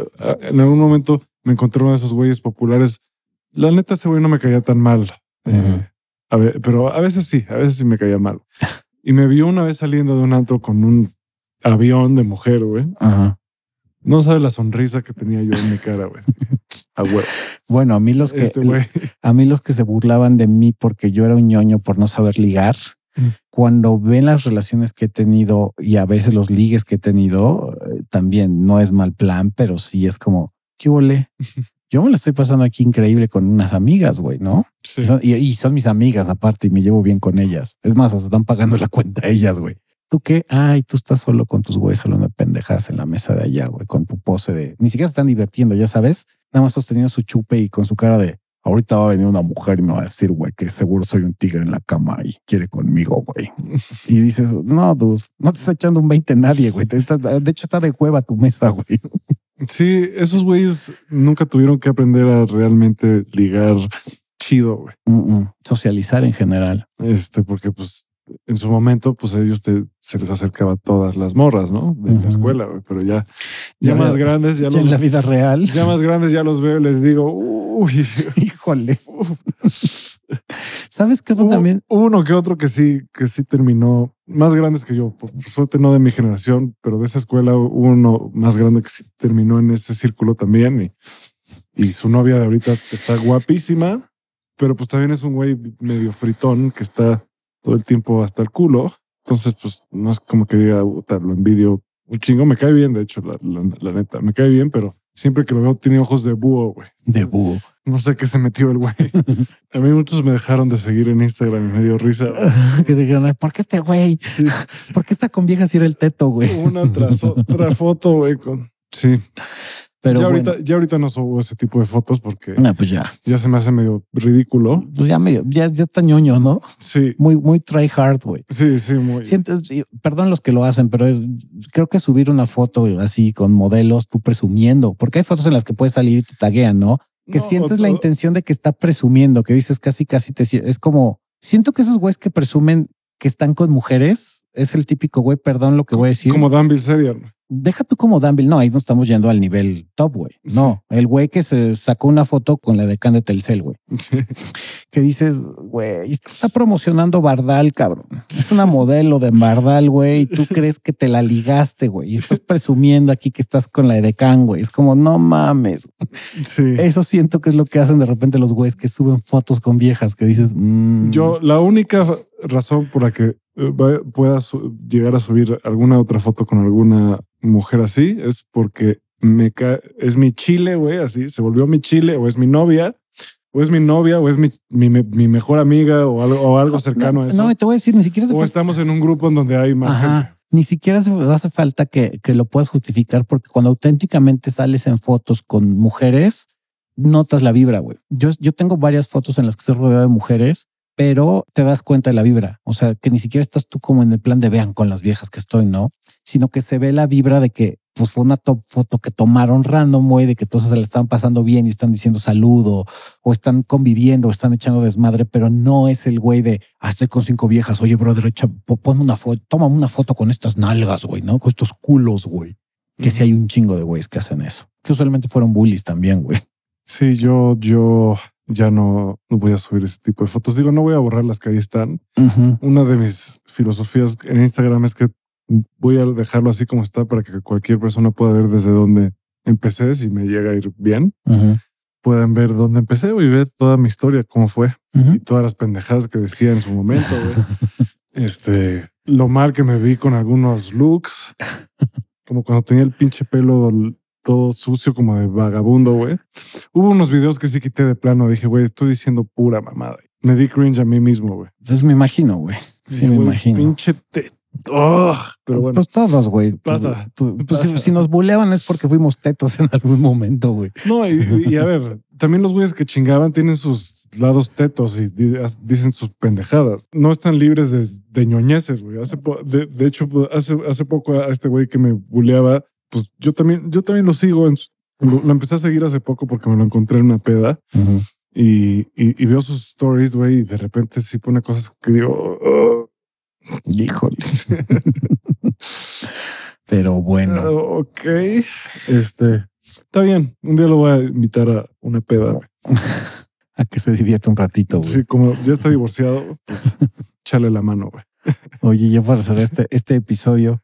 En algún momento me encontré uno de esos güeyes populares. La neta, ese güey no me caía tan mal. Eh, Ujú. a ver, pero a veces sí, a veces sí me caía mal. Y me vio una vez saliendo de un antro con un avión de mujer, güey. Ajá. No sabes la sonrisa que tenía yo en mi cara, güey. A huevo. Bueno, a mí los que Este a mí los que se burlaban de mí porque yo era un ñoño por no saber ligar. Cuando ven las relaciones que he tenido y a veces los ligues que he tenido, eh, también no es mal plan, pero sí es como, ¿qué volé? Yo me lo estoy pasando aquí increíble con unas amigas, güey, ¿no? Sí. Y son, y- y son mis amigas aparte y me llevo bien con ellas. Es más, hasta están pagando la cuenta ellas, güey. ¿Tú qué? Ay, tú estás solo con tus güeyes hablando de pendejas en la mesa de allá, güey, con tu pose de... Ni siquiera se están divirtiendo, ya sabes. Nada más sosteniendo su chupe y con su cara de... Ahorita va a venir una mujer y me va a decir, güey, que seguro soy un tigre en la cama y quiere conmigo, güey. Y dices, no, dude, no te está echando un 20 nadie, güey. De hecho, está de hueva tu mesa, güey. Sí, esos güeyes nunca tuvieron que aprender a realmente ligar chido, güey. Mm, mm. Socializar en general. Este, porque pues en su momento, pues ellos te, se les acercaba todas las morras, ¿no? De la escuela. Pero ya, ya, Ya más grandes, ya Ya los, en la vida real. ya más grandes ya los veo y les digo, uy, Híjole. ¿Sabes qué otro también? uno que otro que sí, que sí terminó más grandes que yo. Por, por suerte no de mi generación, pero de esa escuela uno más grande que sí terminó en ese círculo también y, y su novia de ahorita está guapísima, pero pues también es un güey medio fritón que está todo el tiempo hasta el culo. Entonces, pues no es como que diga, "Puta, lo envidio un chingo. Me cae bien, de hecho, la, la- la neta, me cae bien, pero siempre que lo veo tiene ojos de búho, güey. De búho. No sé qué se metió el güey. A mí muchos me dejaron de seguir en Instagram y me dio risa. que dijeron, "Ay, ¿por qué este güey? Sí, ¿Por qué esta con vieja si era el teto, güey? una tras otra foto, güey. Con... Sí, Pero ya, bueno, ahorita, ya ahorita no subo ese tipo de fotos porque no, pues ya, ya se me hace medio ridículo. pues ya medio, ya, ya está ñoño, ¿no? Sí, Muy, muy try hard, güey. sí, sí, muy. Siento, perdón los que lo hacen, pero creo que subir una foto así con modelos, tú presumiendo, porque hay fotos en las que puedes salir y te taguean, ¿no? Que No, sientes la intención de que está presumiendo, que dices casi, casi te es como siento que esos güeyes que presumen que están con mujeres es el típico güey, perdón lo que voy a decir. Como Dan Bilzerian. Deja tú como Danville. No, ahí no estamos yendo al nivel top, güey. No, el güey que se sacó una foto con la decán de Telcel, güey. que dices, güey, está promocionando Bardal, cabrón. Es una modelo de Bardal, güey. Y tú crees que te la ligaste, güey. Y estás presumiendo aquí que estás con la decán, güey. Es como, no mames. Sí. Eso siento que es lo que hacen de repente los güeyes que suben fotos con viejas que dices, mm, Yo, la única razón por la que eh, va- pueda su- llegar a subir alguna otra foto con alguna mujer así es porque me cae, es mi chile, güey, así se volvió mi chile o es mi novia o es mi novia o es mi, mi, mi mejor amiga o algo, o algo cercano no, a eso. No, te voy a decir, ni siquiera se o estamos en un grupo en donde hay más gente. Ni siquiera hace falta que, que lo puedas justificar porque cuando auténticamente sales en fotos con mujeres, notas la vibra, güey. Yo, yo tengo varias fotos en las que estoy rodeado de mujeres, pero te das cuenta de la vibra. O sea, que ni siquiera estás tú como en el plan de vean con las viejas que estoy, ¿no? Sino que se ve la vibra de que pues fue una top foto que tomaron random, güey, de que todos se le están pasando bien y están diciendo saludo o están conviviendo o están echando desmadre, pero no es el güey de, ah, estoy con cinco viejas, oye, brother, echa, ponme una foto, toma una foto con estas nalgas, güey, ¿no? Con estos culos, güey. Que si hay un chingo de güeyes que hacen eso. Que usualmente fueron bullies también, güey. Sí, yo, yo ya no, voy a subir ese tipo de fotos. Digo, no voy a borrar las que ahí están. Una de mis filosofías en Instagram es que voy a dejarlo así como está para que cualquier persona pueda ver desde dónde empecé, si me llega a ir bien. Pueden ver dónde empecé y ver toda mi historia, cómo fue y todas las pendejadas que decía en su momento. este, lo mal que me vi con algunos looks, como cuando tenía el pinche pelo todo sucio como de vagabundo, güey. Hubo unos videos que sí quité de plano. Dije, güey, estoy diciendo pura mamada. Me di cringe a mí mismo, güey. Entonces me imagino, güey. Sí, me imagino. Pinche Oh, pero bueno. Pues todos, güey. Pasa. pues Si, nos buleaban es porque fuimos tetos en algún momento, güey. No, y, a ver, también los güeyes que chingaban tienen sus lados tetos y dicen sus pendejadas. No están libres de, de ñoñeces, güey. Hace de, hecho, hace, hace poco a este güey que me buleaba, pues yo también, yo también lo sigo. lo, empecé a seguir hace poco porque me lo encontré en una peda. y, y, veo sus stories, güey, y de repente sí pone cosas que digo, oh, Híjole. Pero bueno. Ah, ok. Este está bien. Un día lo voy a invitar a una peda. a que se divierta un ratito. Güey. Sí, como ya está divorciado, pues chale la mano. Güey. Oye, ya para hacer este, este episodio, ¿qué,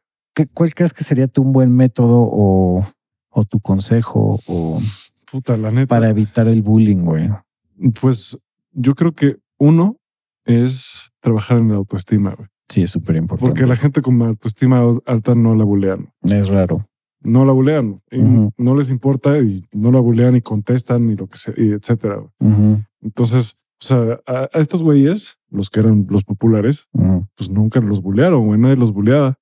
¿cuál crees que sería tu un buen método o, o tu consejo o Puta, la neta. para evitar el bullying, güey? Pues yo creo que uno es trabajar en la autoestima. Güey. Sí, es súper importante. Porque la gente con autoestima alta no la bulean. Es raro. No la bulean. No les importa y no la bulean y contestan y lo que sea, y etcétera. Entonces, o sea, a, estos güeyes, los que eran los populares, pues nunca los bulearon, güey. Nadie los buleaba.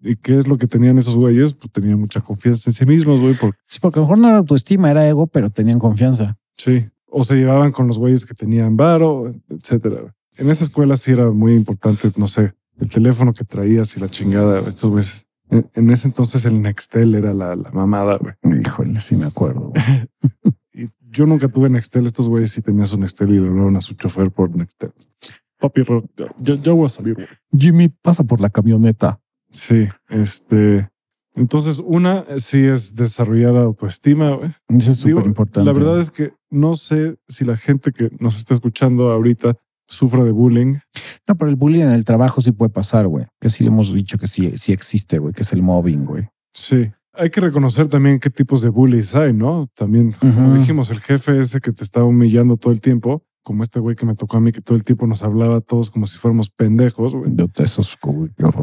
¿Y qué es lo que tenían esos güeyes? Pues tenían mucha confianza en sí mismos, güey. Porque... Sí, porque a lo mejor no era autoestima, era ego, pero tenían confianza. Sí. O se llevaban con los güeyes que tenían varo, etcétera. En esa escuela sí era muy importante, no sé, el teléfono que traías y la chingada. Estos güeyes, en, ese entonces el Nextel era la, la mamada, güey. Híjole, sí me acuerdo. yo nunca tuve Nextel. Estos güeyes sí tenían su Nextel y le hablaron a su chofer por Nextel. Papi, yo, yo voy a salir, güey. Jimmy, pasa por la camioneta. Sí, este. Entonces, una sí es desarrollar autoestima. Güey. Eso es súper importante. La verdad es que no sé si la gente que nos está escuchando ahorita sufra de bullying. No, pero el bullying en el trabajo sí puede pasar, güey. Que sí le hemos dicho que sí, sí existe, güey, que es el mobbing, güey. Sí. Hay que reconocer también qué tipos de bullies hay, ¿no? También, como dijimos, el jefe ese que te estaba humillando todo el tiempo, como este güey que me tocó a mí, que todo el tiempo nos hablaba a todos como si fuéramos pendejos, güey. Eso es,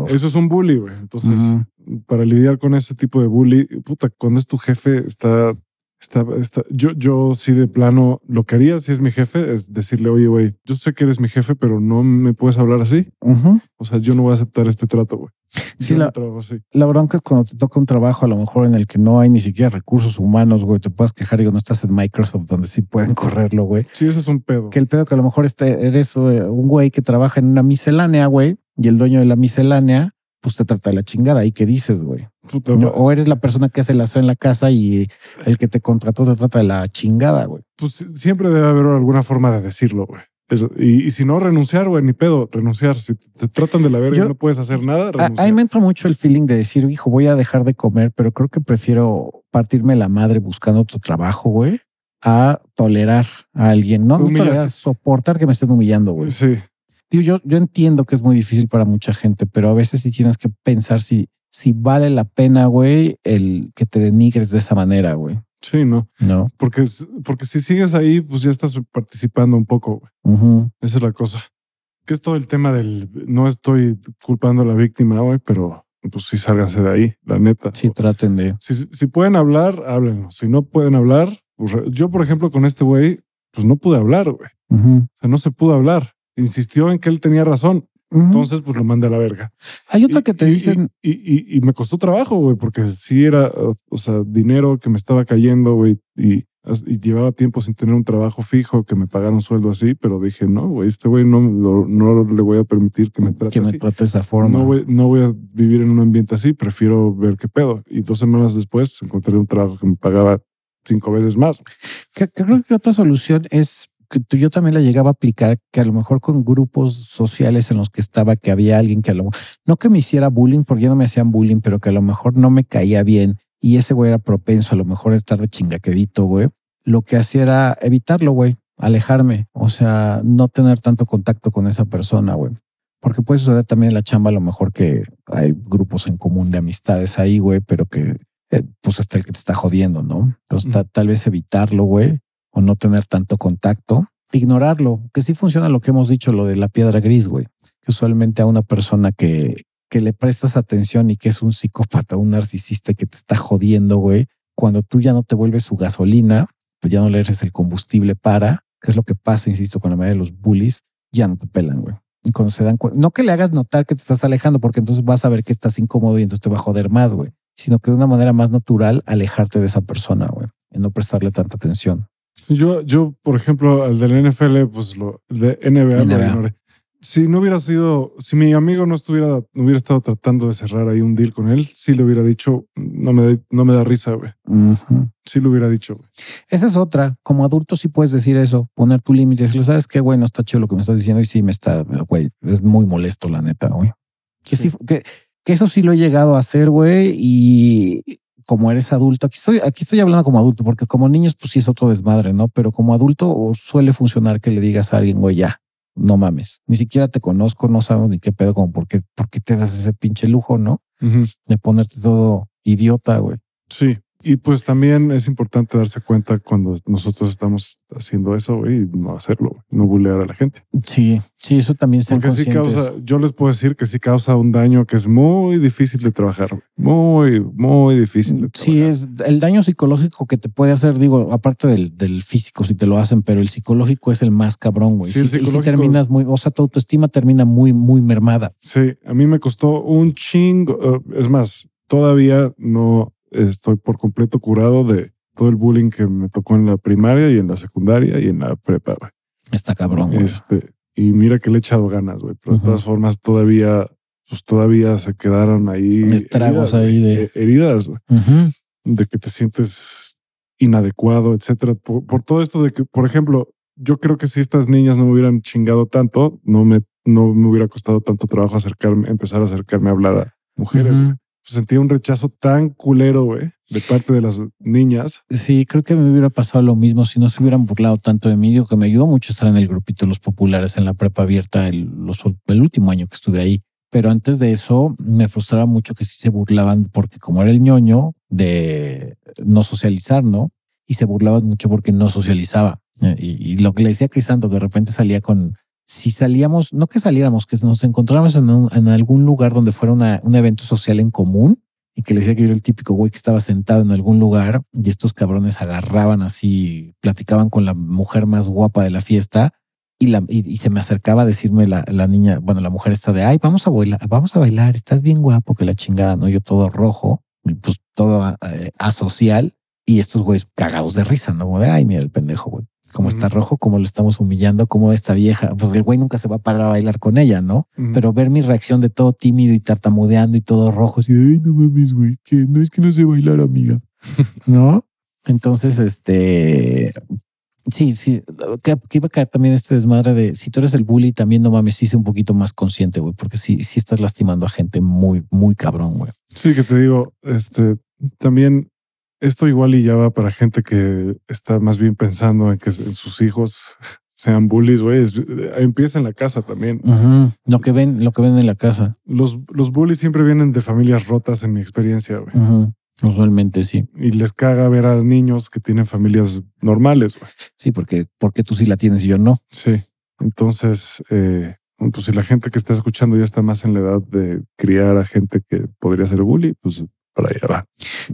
Eso es un bully, güey. Entonces, para lidiar con ese tipo de bully, puta, cuando es tu jefe, está Está, yo, yo sí de plano, lo que haría si es mi jefe es decirle, oye, güey, yo sé que eres mi jefe, pero no me puedes hablar así. O sea, yo no voy a aceptar este trato, güey. Sí, la, la bronca es cuando te toca un trabajo a lo mejor en el que no hay ni siquiera recursos humanos, güey, te puedas quejar y no estás en Microsoft donde sí pueden correrlo, güey. Sí, ese es un pedo. Que el pedo que a lo mejor este, eres eh, un güey que trabaja en una miscelánea, güey, y el dueño de la miscelánea pues te trata de la chingada. ¿Y qué dices, güey? o eres la persona que hace el aseo en la casa y el que te contrató te trata de la chingada, güey. Pues siempre debe haber alguna forma de decirlo, güey. Y, si no, renunciar, güey, ni pedo, renunciar. Si te tratan de la verga y no puedes hacer nada, renunciar. Ahí me entra mucho el feeling de decir, hijo, voy a dejar de comer, pero creo que prefiero partirme la madre buscando otro trabajo, güey, a tolerar a alguien. No, no tolerar, soportar que me estén humillando, güey. Sí yo, yo entiendo que es muy difícil para mucha gente, pero a veces sí tienes que pensar si, si vale la pena, güey, el que te denigres de esa manera, güey. Sí, no. No. Porque, porque si sigues ahí, pues ya estás participando un poco, güey. Esa es la cosa. Que es todo el tema del. No estoy culpando a la víctima, güey, pero pues sí sálganse de ahí, la neta. Sí, traten de. Si, si pueden hablar, háblenlo. Si no pueden hablar, pues yo, por ejemplo, con este güey, pues no pude hablar, güey. O sea, no se pudo hablar insistió en que él tenía razón. Entonces, pues lo mandé a la verga. Hay otra que te dicen. Y, me costó trabajo, güey, porque sí era, o sea, dinero que me estaba cayendo, güey. Y, y llevaba tiempo sin tener un trabajo fijo, que me pagaron un sueldo así, pero dije, no, güey, este güey no, no, le voy a permitir que me trate que me trate de esa forma. No voy, no voy a vivir en un ambiente así, prefiero ver qué pedo. Y dos semanas después encontré un trabajo que me pagaba cinco veces más. creo que otra solución es que yo también la llegaba a aplicar, que a lo mejor con grupos sociales en los que estaba, que había alguien que a lo mejor, no que me hiciera bullying, porque ya no me hacían bullying, pero que a lo mejor no me caía bien y ese güey era propenso a lo mejor a estar de chingaquedito, güey. Lo que hacía era evitarlo, güey, alejarme, o sea, no tener tanto contacto con esa persona, güey. Porque puede suceder también en la chamba, a lo mejor que hay grupos en común de amistades ahí, güey, pero que eh, pues está el que te está jodiendo, ¿no? Entonces, tal vez evitarlo, güey, o no tener tanto contacto, ignorarlo, que sí funciona lo que hemos dicho, lo de la piedra gris, güey, que usualmente a una persona que, que le prestas atención y que es un psicópata, un narcisista que te está jodiendo, güey, cuando tú ya no te vuelves su gasolina, pues ya no le eres el combustible para, que es lo que pasa, insisto, con la mayoría de los bullies, ya no te pelan, güey. Y cuando se dan cuenta, no que le hagas notar que te estás alejando, porque entonces vas a ver que estás incómodo y entonces te va a joder más, güey, sino que de una manera más natural alejarte de esa persona, güey, y no prestarle tanta atención. Yo, yo, por ejemplo, al del NFL, pues lo de NBA, Si no hubiera sido, si mi amigo no estuviera, no hubiera estado tratando de cerrar ahí un deal con él, sí le hubiera dicho, no me, no me da risa, güey. Sí lo hubiera dicho, güey. Esa es otra. Como adulto sí puedes decir eso, poner tu límite. Si lo sabes que, güey, no está chido lo que me estás diciendo y sí me está, güey, es muy molesto, la neta, güey. Que sí, que, que eso sí lo he llegado a hacer, güey, y como eres adulto, aquí estoy, aquí estoy hablando como adulto, porque como niños, pues sí es otro desmadre, ¿no? Pero como adulto suele funcionar que le digas a alguien, güey, ya, no mames, ni siquiera te conozco, no sabemos ni qué pedo, como por qué, por qué te das ese pinche lujo, ¿no? De ponerte todo idiota, güey. Sí, y pues también es importante darse cuenta cuando nosotros estamos haciendo eso y no hacerlo, no bullear a la gente. Sí, sí, eso también se Porque sí causa, yo les puedo decir que sí causa un daño que es muy difícil de trabajar, muy, muy difícil. De sí, es el daño psicológico que te puede hacer, digo, aparte del, del, físico si te lo hacen, pero el psicológico es el más cabrón, güey. Sí, si, terminas muy, o sea, tu autoestima termina muy, muy mermada. Sí, a mí me costó un chingo, eh, es más, todavía no estoy por completo curado de todo el bullying que me tocó en la primaria y en la secundaria y en la prepa. Está cabrón. Este, y mira que le he echado ganas, güey. Pero de todas formas, todavía, pues todavía se quedaron ahí. Estragos ahí de heridas, güey. De que te sientes inadecuado, etcétera. Por, todo esto de que, por ejemplo, yo creo que si estas niñas no me hubieran chingado tanto, no me, no me hubiera costado tanto trabajo acercarme, empezar a acercarme a hablar a mujeres sentía un rechazo tan culero, güey, de parte de las niñas. Sí, creo que me hubiera pasado lo mismo si no se hubieran burlado tanto de mí. Digo que me ayudó mucho estar en el grupito de los populares en la prepa abierta el, el último año que estuve ahí. Pero antes de eso me frustraba mucho que sí se burlaban porque como era el ñoño de no socializar, ¿no? Y se burlaban mucho porque no socializaba. Y, lo que le decía a Crisanto, que de repente salía con si salíamos, no que saliéramos, que nos encontráramos en, algún lugar donde fuera un evento social en común y que le decía que yo era el típico güey que estaba sentado en algún lugar y estos cabrones agarraban así, platicaban con la mujer más guapa de la fiesta y, la, y, se me acercaba a decirme la, la, niña, bueno, la mujer está de, ay, vamos a bailar, vamos a bailar, estás bien guapo, que la chingada, ¿no? Yo todo rojo, pues todo eh, asocial y estos güeyes cagados de risa, ¿no? Como de, ay, mira el pendejo, güey como está rojo, como lo estamos humillando, como esta vieja, porque el güey nunca se va a parar a bailar con ella, ¿no? Pero ver mi reacción de todo tímido y tartamudeando y todo rojo, así, ay, no mames, güey, que no es que no sé bailar, amiga, ¿no? Entonces, este, sí, sí, que, iba a caer también este desmadre de si tú eres el bully, también no mames, sí sé un poquito más consciente, güey, porque sí, sí estás lastimando a gente muy, muy cabrón, güey. Sí, que te digo, este, también esto igual y ya va para gente que está más bien pensando en que sus hijos sean bullies, güey. Empieza en la casa también. Lo que ven, lo que ven en la casa. Los, los bullies siempre vienen de familias rotas, en mi experiencia, güey. Usualmente sí. Y les caga ver a niños que tienen familias normales, güey. Sí, porque, porque tú sí la tienes y yo no. Sí. Entonces, eh, pues si la gente que está escuchando ya está más en la edad de criar a gente que podría ser bully, pues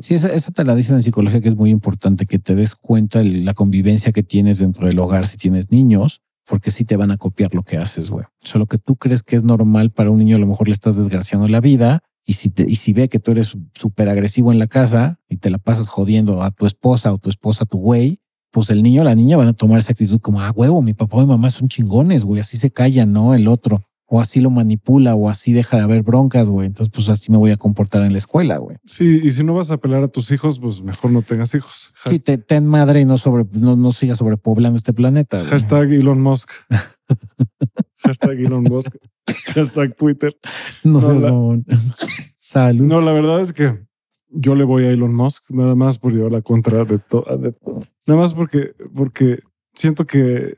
Sí, esa, te la dicen en psicología que es muy importante que te des cuenta de la convivencia que tienes dentro del hogar si tienes niños, porque sí te van a copiar lo que haces, güey. Solo que tú crees que es normal para un niño, a lo mejor le estás desgraciando la vida y si, te, y si ve que tú eres súper agresivo en la casa y te la pasas jodiendo a tu esposa o tu esposa tu güey, pues el niño o la niña van a tomar esa actitud como, ah, huevo, mi papá y mi mamá son chingones, güey, así se callan, ¿no? El otro. O así lo manipula o así deja de haber broncas, güey. Entonces, pues así me voy a comportar en la escuela, güey. Sí, y si no vas a apelar a tus hijos, pues mejor no tengas hijos. Sí, te, ten madre y no, sobre, no, no sigas sobrepoblando este planeta. Hashtag Elon Musk. Hashtag Elon Musk. Hashtag Twitter. No no, seas la- mamón. Salud. No, la verdad es que yo le voy a Elon Musk nada más por llevar la contra de todo. Nada más porque, porque siento que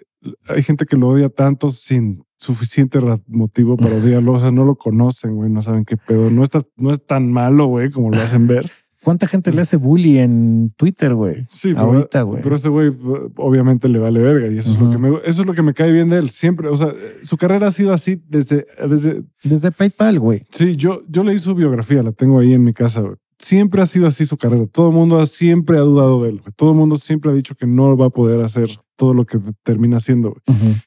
hay gente que lo odia tanto sin suficiente motivo para odiarlo. O sea, no lo conocen, güey, no saben qué pedo. No está, no es tan malo, güey, como lo hacen ver. ¿Cuánta gente le hace bully en Twitter, güey? Sí, Ahorita, güey. Pero ese güey obviamente le vale verga y eso es lo que me, eso es lo que me cae bien de él siempre. O sea, su carrera ha sido así desde, desde, Desde PayPal, güey. sí, yo, yo leí su biografía, la tengo ahí en mi casa. güey. Siempre ha sido así su carrera. Todo el mundo siempre ha dudado de él. güey. Todo el mundo siempre ha dicho que no va a poder hacer todo lo que termina haciendo.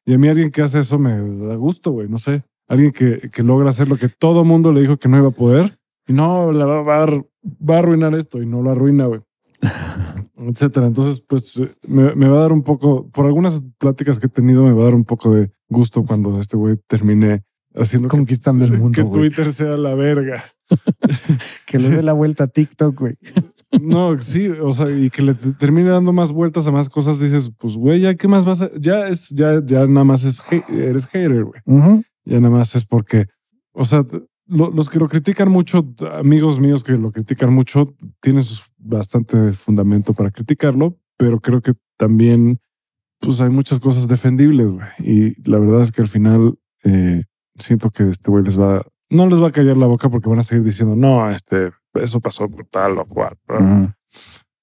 Y a mí alguien que hace eso me da gusto, güey. No sé. Alguien que, que logra hacer lo que todo el mundo le dijo que no iba a poder. Y no, la va, va a ar- va a arruinar esto y no lo arruina, güey. Etcétera. Entonces, pues eh, me, me va a dar un poco, por algunas pláticas que he tenido, me va a dar un poco de gusto cuando este güey termine haciendo que, Conquistando el que mundo, güey. Twitter sea la verga. Que le dé la vuelta a TikTok, güey. No, sí, o sea, y que le te- termine dando más vueltas a más cosas, dices, pues güey, ya qué más vas a, ya es, ya, ya nada más es, eres hater, güey. Ya nada más es porque, o sea, lo- los que lo critican mucho, amigos míos que lo critican mucho, tienen bastante fundamento para criticarlo, pero creo que también, pues hay muchas cosas defendibles, güey. Y la verdad es que al final eh, siento que este güey les va, no les va a callar la boca porque van a seguir diciendo, no, este, eso pasó por tal o cual.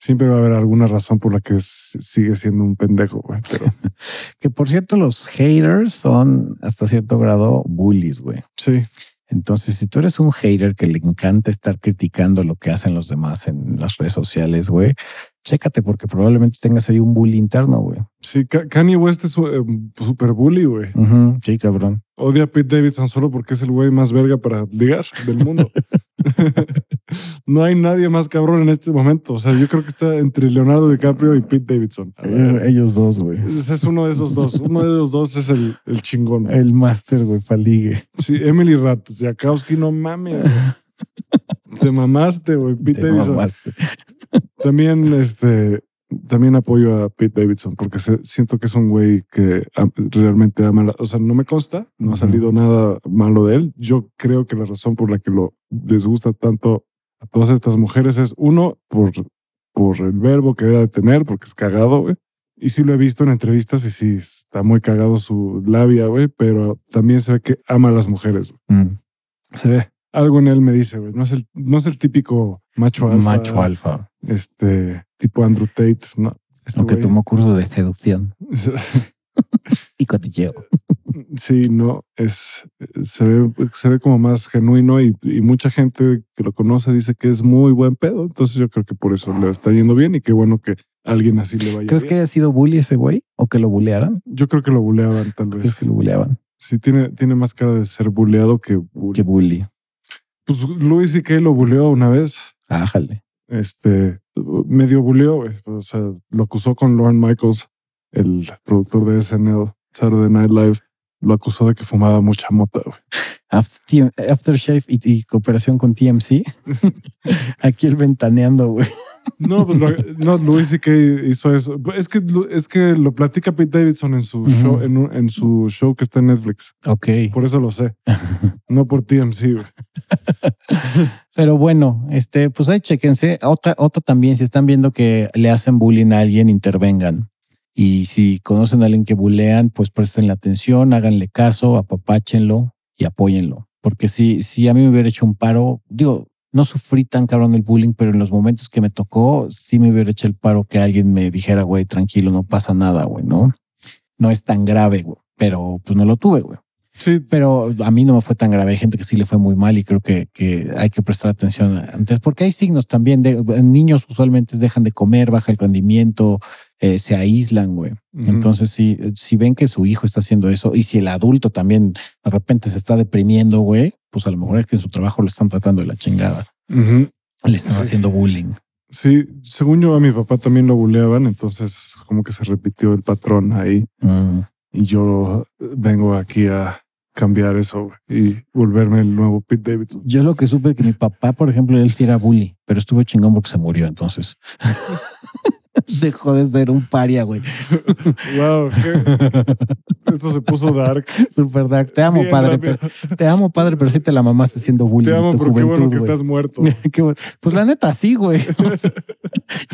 Siempre va a haber alguna razón por la que sigue siendo un pendejo, güey. Pero Que por cierto, los haters son hasta cierto grado bullies, güey. sí, Entonces, si tú eres un hater que le encanta estar criticando lo que hacen los demás en las redes sociales, güey, chécate porque probablemente tengas ahí un bully interno, güey. sí, Ka- Kanye West es un eh, super bully, güey. Ujú, Sí, cabrón. Odia a Pete Davidson solo porque es el güey más verga para ligar del mundo. no hay nadie más cabrón en este momento. O sea, yo creo que está entre Leonardo DiCaprio y Pete Davidson. Ellos, ellos dos, güey. Es uno de esos dos. Uno de los dos es el, el chingón. El máster, güey, para ligue. Sí, Emily Ratajkowski, no mames. Te mamaste, güey. Pete Te Davidson. mamaste. También, este, también apoyo a Pete Davidson porque se- siento que es un güey que realmente ama. la- o sea, no me consta, no ha salido nada malo de él. Yo creo que la razón por la que lo les gusta tanto a todas estas mujeres es uno por por el verbo que debe de tener, porque es cagado, güey. Y sí lo he visto en entrevistas y sí está muy cagado su labia, güey, pero también se ve que ama a las mujeres. Mm, Se ve. Algo en él me dice, güey. No es el, no es el típico macho alfa. Macho alfa. Este tipo Andrew Tate, ¿no? Este Aunque tomó curso de seducción y cotilleo. Sí, no, es, se ve, se ve como más genuino y, y mucha gente que lo conoce dice que es muy buen pedo. Entonces yo creo que por eso le está yendo bien y qué bueno que alguien así le vaya ¿Crees que haya sido bully ese güey? ¿O que lo bulearan? Yo creo que lo buleaban tal ¿Crees vez. que lo buleaban? Sí, tiene, tiene más cara de ser buleado que bully. Que bully. Pues Luis y que lo buleó una vez. Ájale. Este medio buleó, güey. O sea, lo acusó con Lauren Michaels, el productor de SNL, Saturday Night Live. Lo acusó de que fumaba mucha mota, güey. Aftershave y, y cooperación con TMC. Aquí el ventaneando, güey. No, pues lo- no, Luis y que hizo eso. Es que es que lo platica Pete Davidson en su show, en, un- en su show que está en Netflix. Ok. Por eso lo sé. no por TMC. Pero bueno, este, pues ahí chéquense. Otra, otra también, si están viendo que le hacen bullying a alguien, intervengan. Y si conocen a alguien que bulean, pues presten atención, háganle caso, apapáchenlo y apóyenlo. Porque si, si a mí me hubiera hecho un paro, digo, no sufrí tan cabrón el bullying, pero en los momentos que me tocó, sí me hubiera hecho el paro que alguien me dijera, güey, tranquilo, no pasa nada, güey, ¿no? No es tan grave, güey. Pero pues no lo tuve, güey. Sí, Pero a mí no me fue tan grave. Hay gente que sí le fue muy mal y creo que, que hay que prestar atención antes, porque hay signos también de niños usualmente dejan de comer, baja el rendimiento, eh, se aíslan, güey. Entonces, si, si ven que su hijo está haciendo eso y si el adulto también de repente se está deprimiendo, güey, pues a lo mejor es que en su trabajo lo están tratando de la chingada. Le están Sí. haciendo bullying. Sí, según yo a mi papá también lo buleaban, entonces como que se repitió el patrón ahí Mm. y yo vengo aquí a cambiar eso y volverme el nuevo Pete Davidson. Yo lo que supe que mi papá, por ejemplo, él sí era bully, pero estuvo chingón porque se murió. Entonces dejó de ser un paria, güey. Wow, esto se puso dark. Super dark. Te amo, Bien padre. pero- te amo, padre, pero sí te la mamaste siendo bully Te en amo, tu pero qué juventud, bueno que güey. estás muerto. Qué bueno. Pues la neta, sí, güey.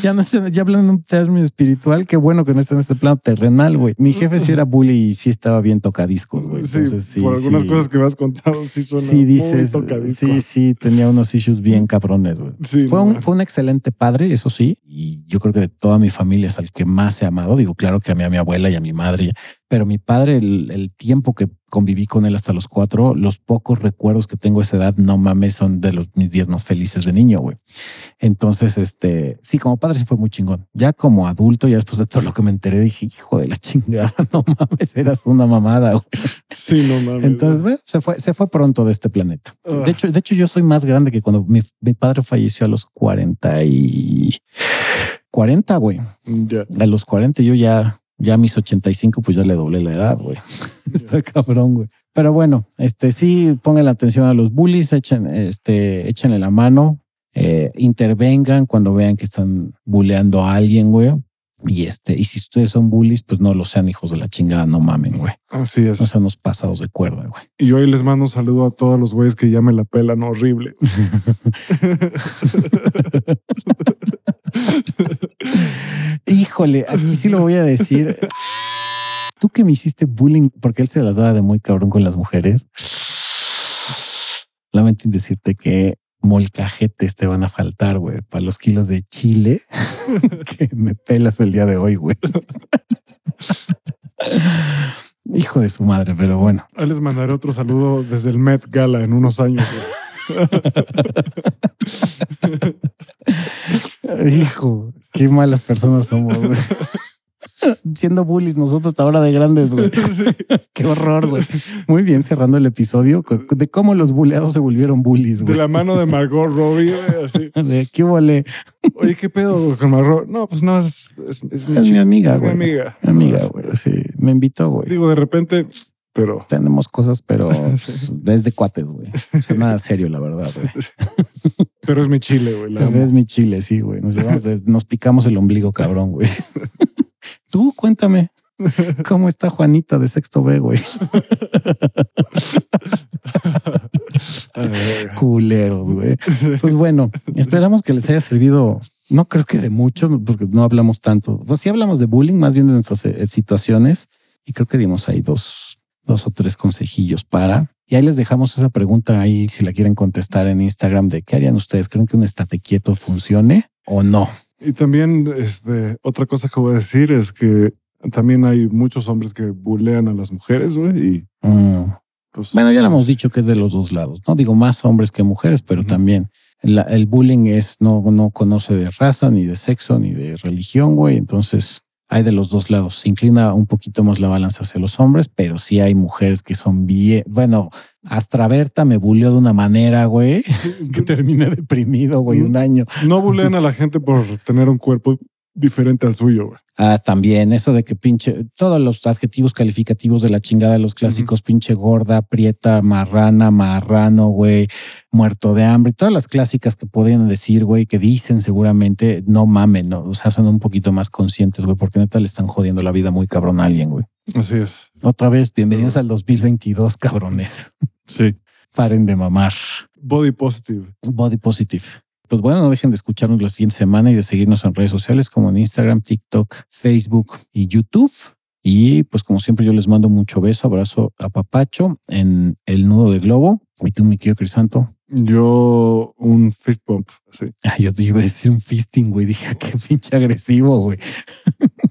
ya no ya hablando en un término espiritual, qué bueno que no está en este plano terrenal, güey. Mi jefe sí era bully y sí estaba bien tocadiscos, güey. Sí, Entonces, sí, por algunas sí. cosas que me has contado, sí suena Sí, dices, muy tocadisco. sí, sí, tenía unos issues bien cabrones, güey. Sí, fue, no, un, fue un excelente padre, eso sí, y yo creo que de toda mi familia es al que más he amado. Digo, claro que amé a mi abuela y a mi madre, pero mi padre, el, el tiempo que conviví con él hasta los cuatro, los pocos recuerdos que tengo a esa edad, no mames, son de los mis días más felices de niño, güey. Entonces, este, sí, como padre sí fue muy chingón. Ya como adulto, ya después de todo lo que me enteré, dije, hijo de la chingada, no mames, eras una mamada, güey. Sí, no mames. Entonces, bueno, se fue, se fue pronto de este planeta. Ah. De hecho, de hecho, yo soy más grande que cuando mi, mi padre falleció a los 40 y 40, güey. A los 40 yo ya, ya mis 85, pues ya le doblé la edad, güey. Está cabrón, güey. Pero bueno, este sí, pongan la atención a los bullies, echen, este, échenle la mano, eh, intervengan cuando vean que están bulleando a alguien, güey. Y este, y si ustedes son bullies, pues no lo sean hijos de la chingada, no mamen, güey. Así es. No sean unos pasados de cuerda, güey. Y hoy les mando un saludo a todos los güeyes que ya me la pelan horrible. Híjole, aquí sí lo voy a decir. Tú que me hiciste bullying porque él se las daba de muy cabrón con las mujeres. Lamento en decirte que molcajetes te van a faltar, güey, para los kilos de chile que me pelas el día de hoy, güey. Hijo de su madre, pero bueno. Ahí les mandaré otro saludo desde el Met Gala en unos años. Hijo, qué malas personas somos, güey. Siendo bullies nosotros ahora de grandes, güey. Qué horror, güey. Muy bien, cerrando el episodio de cómo los bulleados se volvieron bullies, De güey. la mano de Margot Robbie, güey, así. De qué vole. Oye, ¿qué pedo güey, con Margot? No, pues no, es, es, es mi, Es mi amiga, es mi güey. amiga. Mi amiga, güey. Sí, me invitó, güey. Digo, de repente, pero Tenemos cosas, pero pues, es de cuates, güey. O sea, nada serio, la verdad, güey. pero es mi chile, güey. Es mi chile, sí, güey. Nos, llevamos de- nos picamos el ombligo, cabrón, güey. Tú cuéntame cómo está Juanita de sexto B, güey. Culeros, güey. Pues bueno, esperamos que les haya servido. No creo que de mucho, porque no hablamos tanto. Pues sí hablamos de bullying, más bien de nuestras eh, situaciones. Y creo que dimos ahí dos, dos o tres consejillos para. Y ahí les dejamos esa pregunta ahí, si la quieren contestar en Instagram, de qué harían ustedes. ¿Creen que un estate quieto funcione o no? Y también, este, otra cosa que voy a decir es que también hay muchos hombres que bulean a las mujeres, güey, y Mm. pues Bueno, ya lo hemos dicho que es de los dos lados. No digo más hombres que mujeres, pero también la- el bullying es no, no conoce de raza, ni de sexo, ni de religión, güey. Entonces hay de los dos lados. Se inclina un poquito más la balanza hacia los hombres, pero sí hay mujeres que son bien. Bueno, Astra Berta me bulleó de una manera, güey, que terminé deprimido, güey, un año. no bulean a la gente por tener un cuerpo diferente al suyo, güey. Ah, también eso de que pinche, todos los adjetivos calificativos de la chingada, los clásicos, pinche gorda, prieta, marrana, marrano, güey, muerto de hambre, todas las clásicas que podían decir, güey, que dicen seguramente, no mamen, no, o sea, son un poquito más conscientes, güey, porque neta le están jodiendo la vida muy cabrón a alguien, güey. Así es. Otra vez, bienvenidos al 2022, cabrones. Sí. Paren de mamar. Body positive. Body Positive. Pues bueno, no dejen de escucharnos la siguiente semana y de seguirnos en redes sociales como en Instagram, TikTok, Facebook y YouTube. Y pues como siempre yo les mando mucho beso, abrazo a Papacho en el nudo de globo. Y tú, mi querido Crisanto. Yo un fist bump, así. Ay, yo te iba a decir un fisting, güey. Dije, qué pinche agresivo, güey.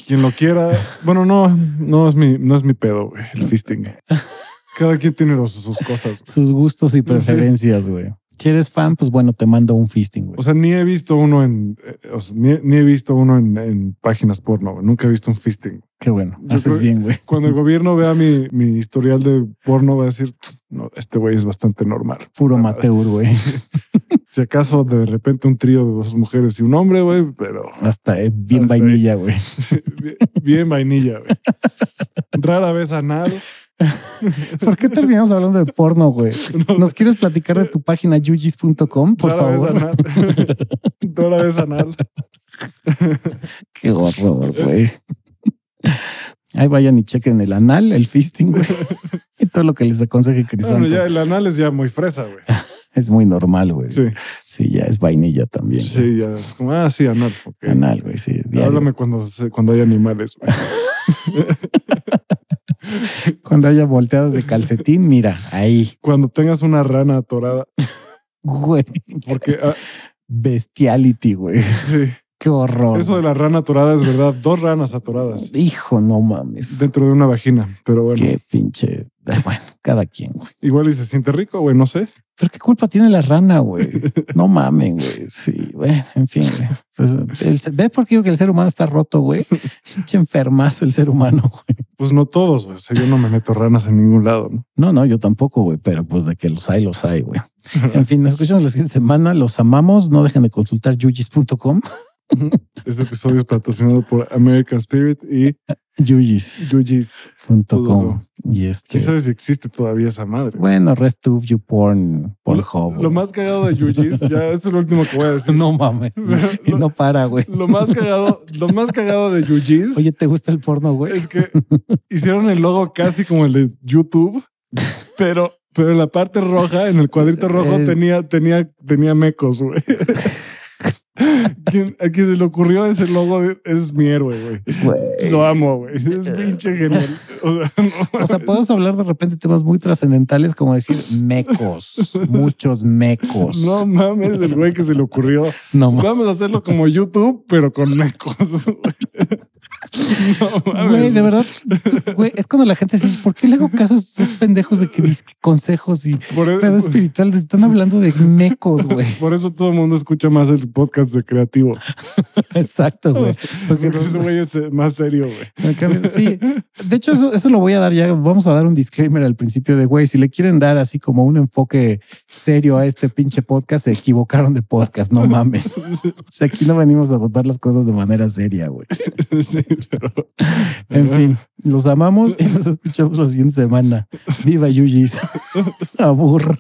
Quien lo quiera. Bueno, no, no es mi, no es mi pedo, güey, el fisting. Cada quien tiene los- sus cosas. güey. Sus gustos y preferencias, güey. Si eres fan, pues bueno, te mando un fisting, güey. O sea, ni he visto uno en, eh, o sea, ni, ni he visto uno en, en páginas porno. güey. Nunca he visto un fisting. Qué bueno. yo Haces creo- bien, güey. Cuando el gobierno vea mi, mi historial de porno, va a decir, no, este güey es bastante normal. Puro amateur, güey. Si acaso de repente un trío de dos mujeres y un hombre, güey, pero Hasta eh, bien Hasta vainilla, güey. bien, bien vainilla, güey. Rara vez anal. ¿Por qué terminamos hablando de porno, güey? ¿Nos quieres platicar de tu página yugis.com, por favor? anal. Rara vez anal. Qué horror, güey. Ahí vayan y chequen el anal, el fisting, güey. Y todo lo que les aconseje Crisanto. Bueno, ya el anal es ya muy fresa, güey. Es muy normal, güey. Sí. Sí, ya es vainilla también. güey. sí, ya es como, ah, sí, anal. ok. Anal, güey, sí. diario. Háblame cuando, cuando hay animales, güey. Cuando haya volteadas de calcetín, mira, ahí, Cuando tengas una rana atorada, güey. porque ah, Bestiality, güey. sí, Qué horror. eso de la rana atorada es verdad. Dos ranas atoradas Hijo, no mames. dentro de una vagina. Pero bueno, Qué pinche. Bueno, cada quien, güey. igual y se siente rico, güey, no sé. Pero qué culpa tiene la rana, güey. No mamen, güey. Sí, bueno, en fin, güey. Pues, el- ¿Ves por qué digo que el ser humano está roto, güey? Pinche enfermazo el ser humano, güey. Pues no todos, güey. O sea, yo no me meto ranas en ningún lado, ¿no? No, no, yo tampoco, güey, pero pues de que los hay, los hay, güey. En fin, nos escuchamos la siguiente semana. Los amamos. No dejen de consultar yugis.com. Este episodio es patrocinado por American Spirit y Yugis.com. Yugis. Y ¿Quién este. sabe si existe todavía esa madre? Bueno, Rest of You Porn, Pornhub. Lo más cagado de Yugis, ya es lo último que voy a decir. No mames. Y no para, güey. Lo más cagado, lo más cagado de Yugis Oye, ¿te gusta el porno, güey? es que hicieron el logo casi como el de YouTube, pero, pero en la parte roja, en el cuadrito rojo, Es- tenía, tenía, tenía mecos, güey. Quien- a quien se le ocurrió ese logo es mi héroe, güey. Lo amo, güey. Es pinche genial. O sea, no, O sea, podemos hablar de repente de temas muy trascendentales como decir mecos, muchos mecos. no mames, el güey que se le ocurrió. no mames. Vamos a hacerlo como YouTube, pero con mecos. No. Güey, de verdad, güey, es cuando la gente dice, ¿por qué le hago caso a esos pendejos de que consejos y Por e- pedo espiritual? Están hablando de mecos, güey. Por eso todo el mundo escucha más el podcast de creativo. Exacto, güey. Porque Porque ese güey es eh, más serio, güey. Sí. De hecho, eso, eso lo voy a dar ya. Vamos a dar un disclaimer al principio de güey. Si le quieren dar así como un enfoque serio a este pinche podcast, se equivocaron de podcast. No mames. O sea, aquí no venimos a tratar las cosas de manera seria, güey. Sí, pero En fin, los amamos y nos escuchamos la siguiente semana. Viva Yuyis. Abur.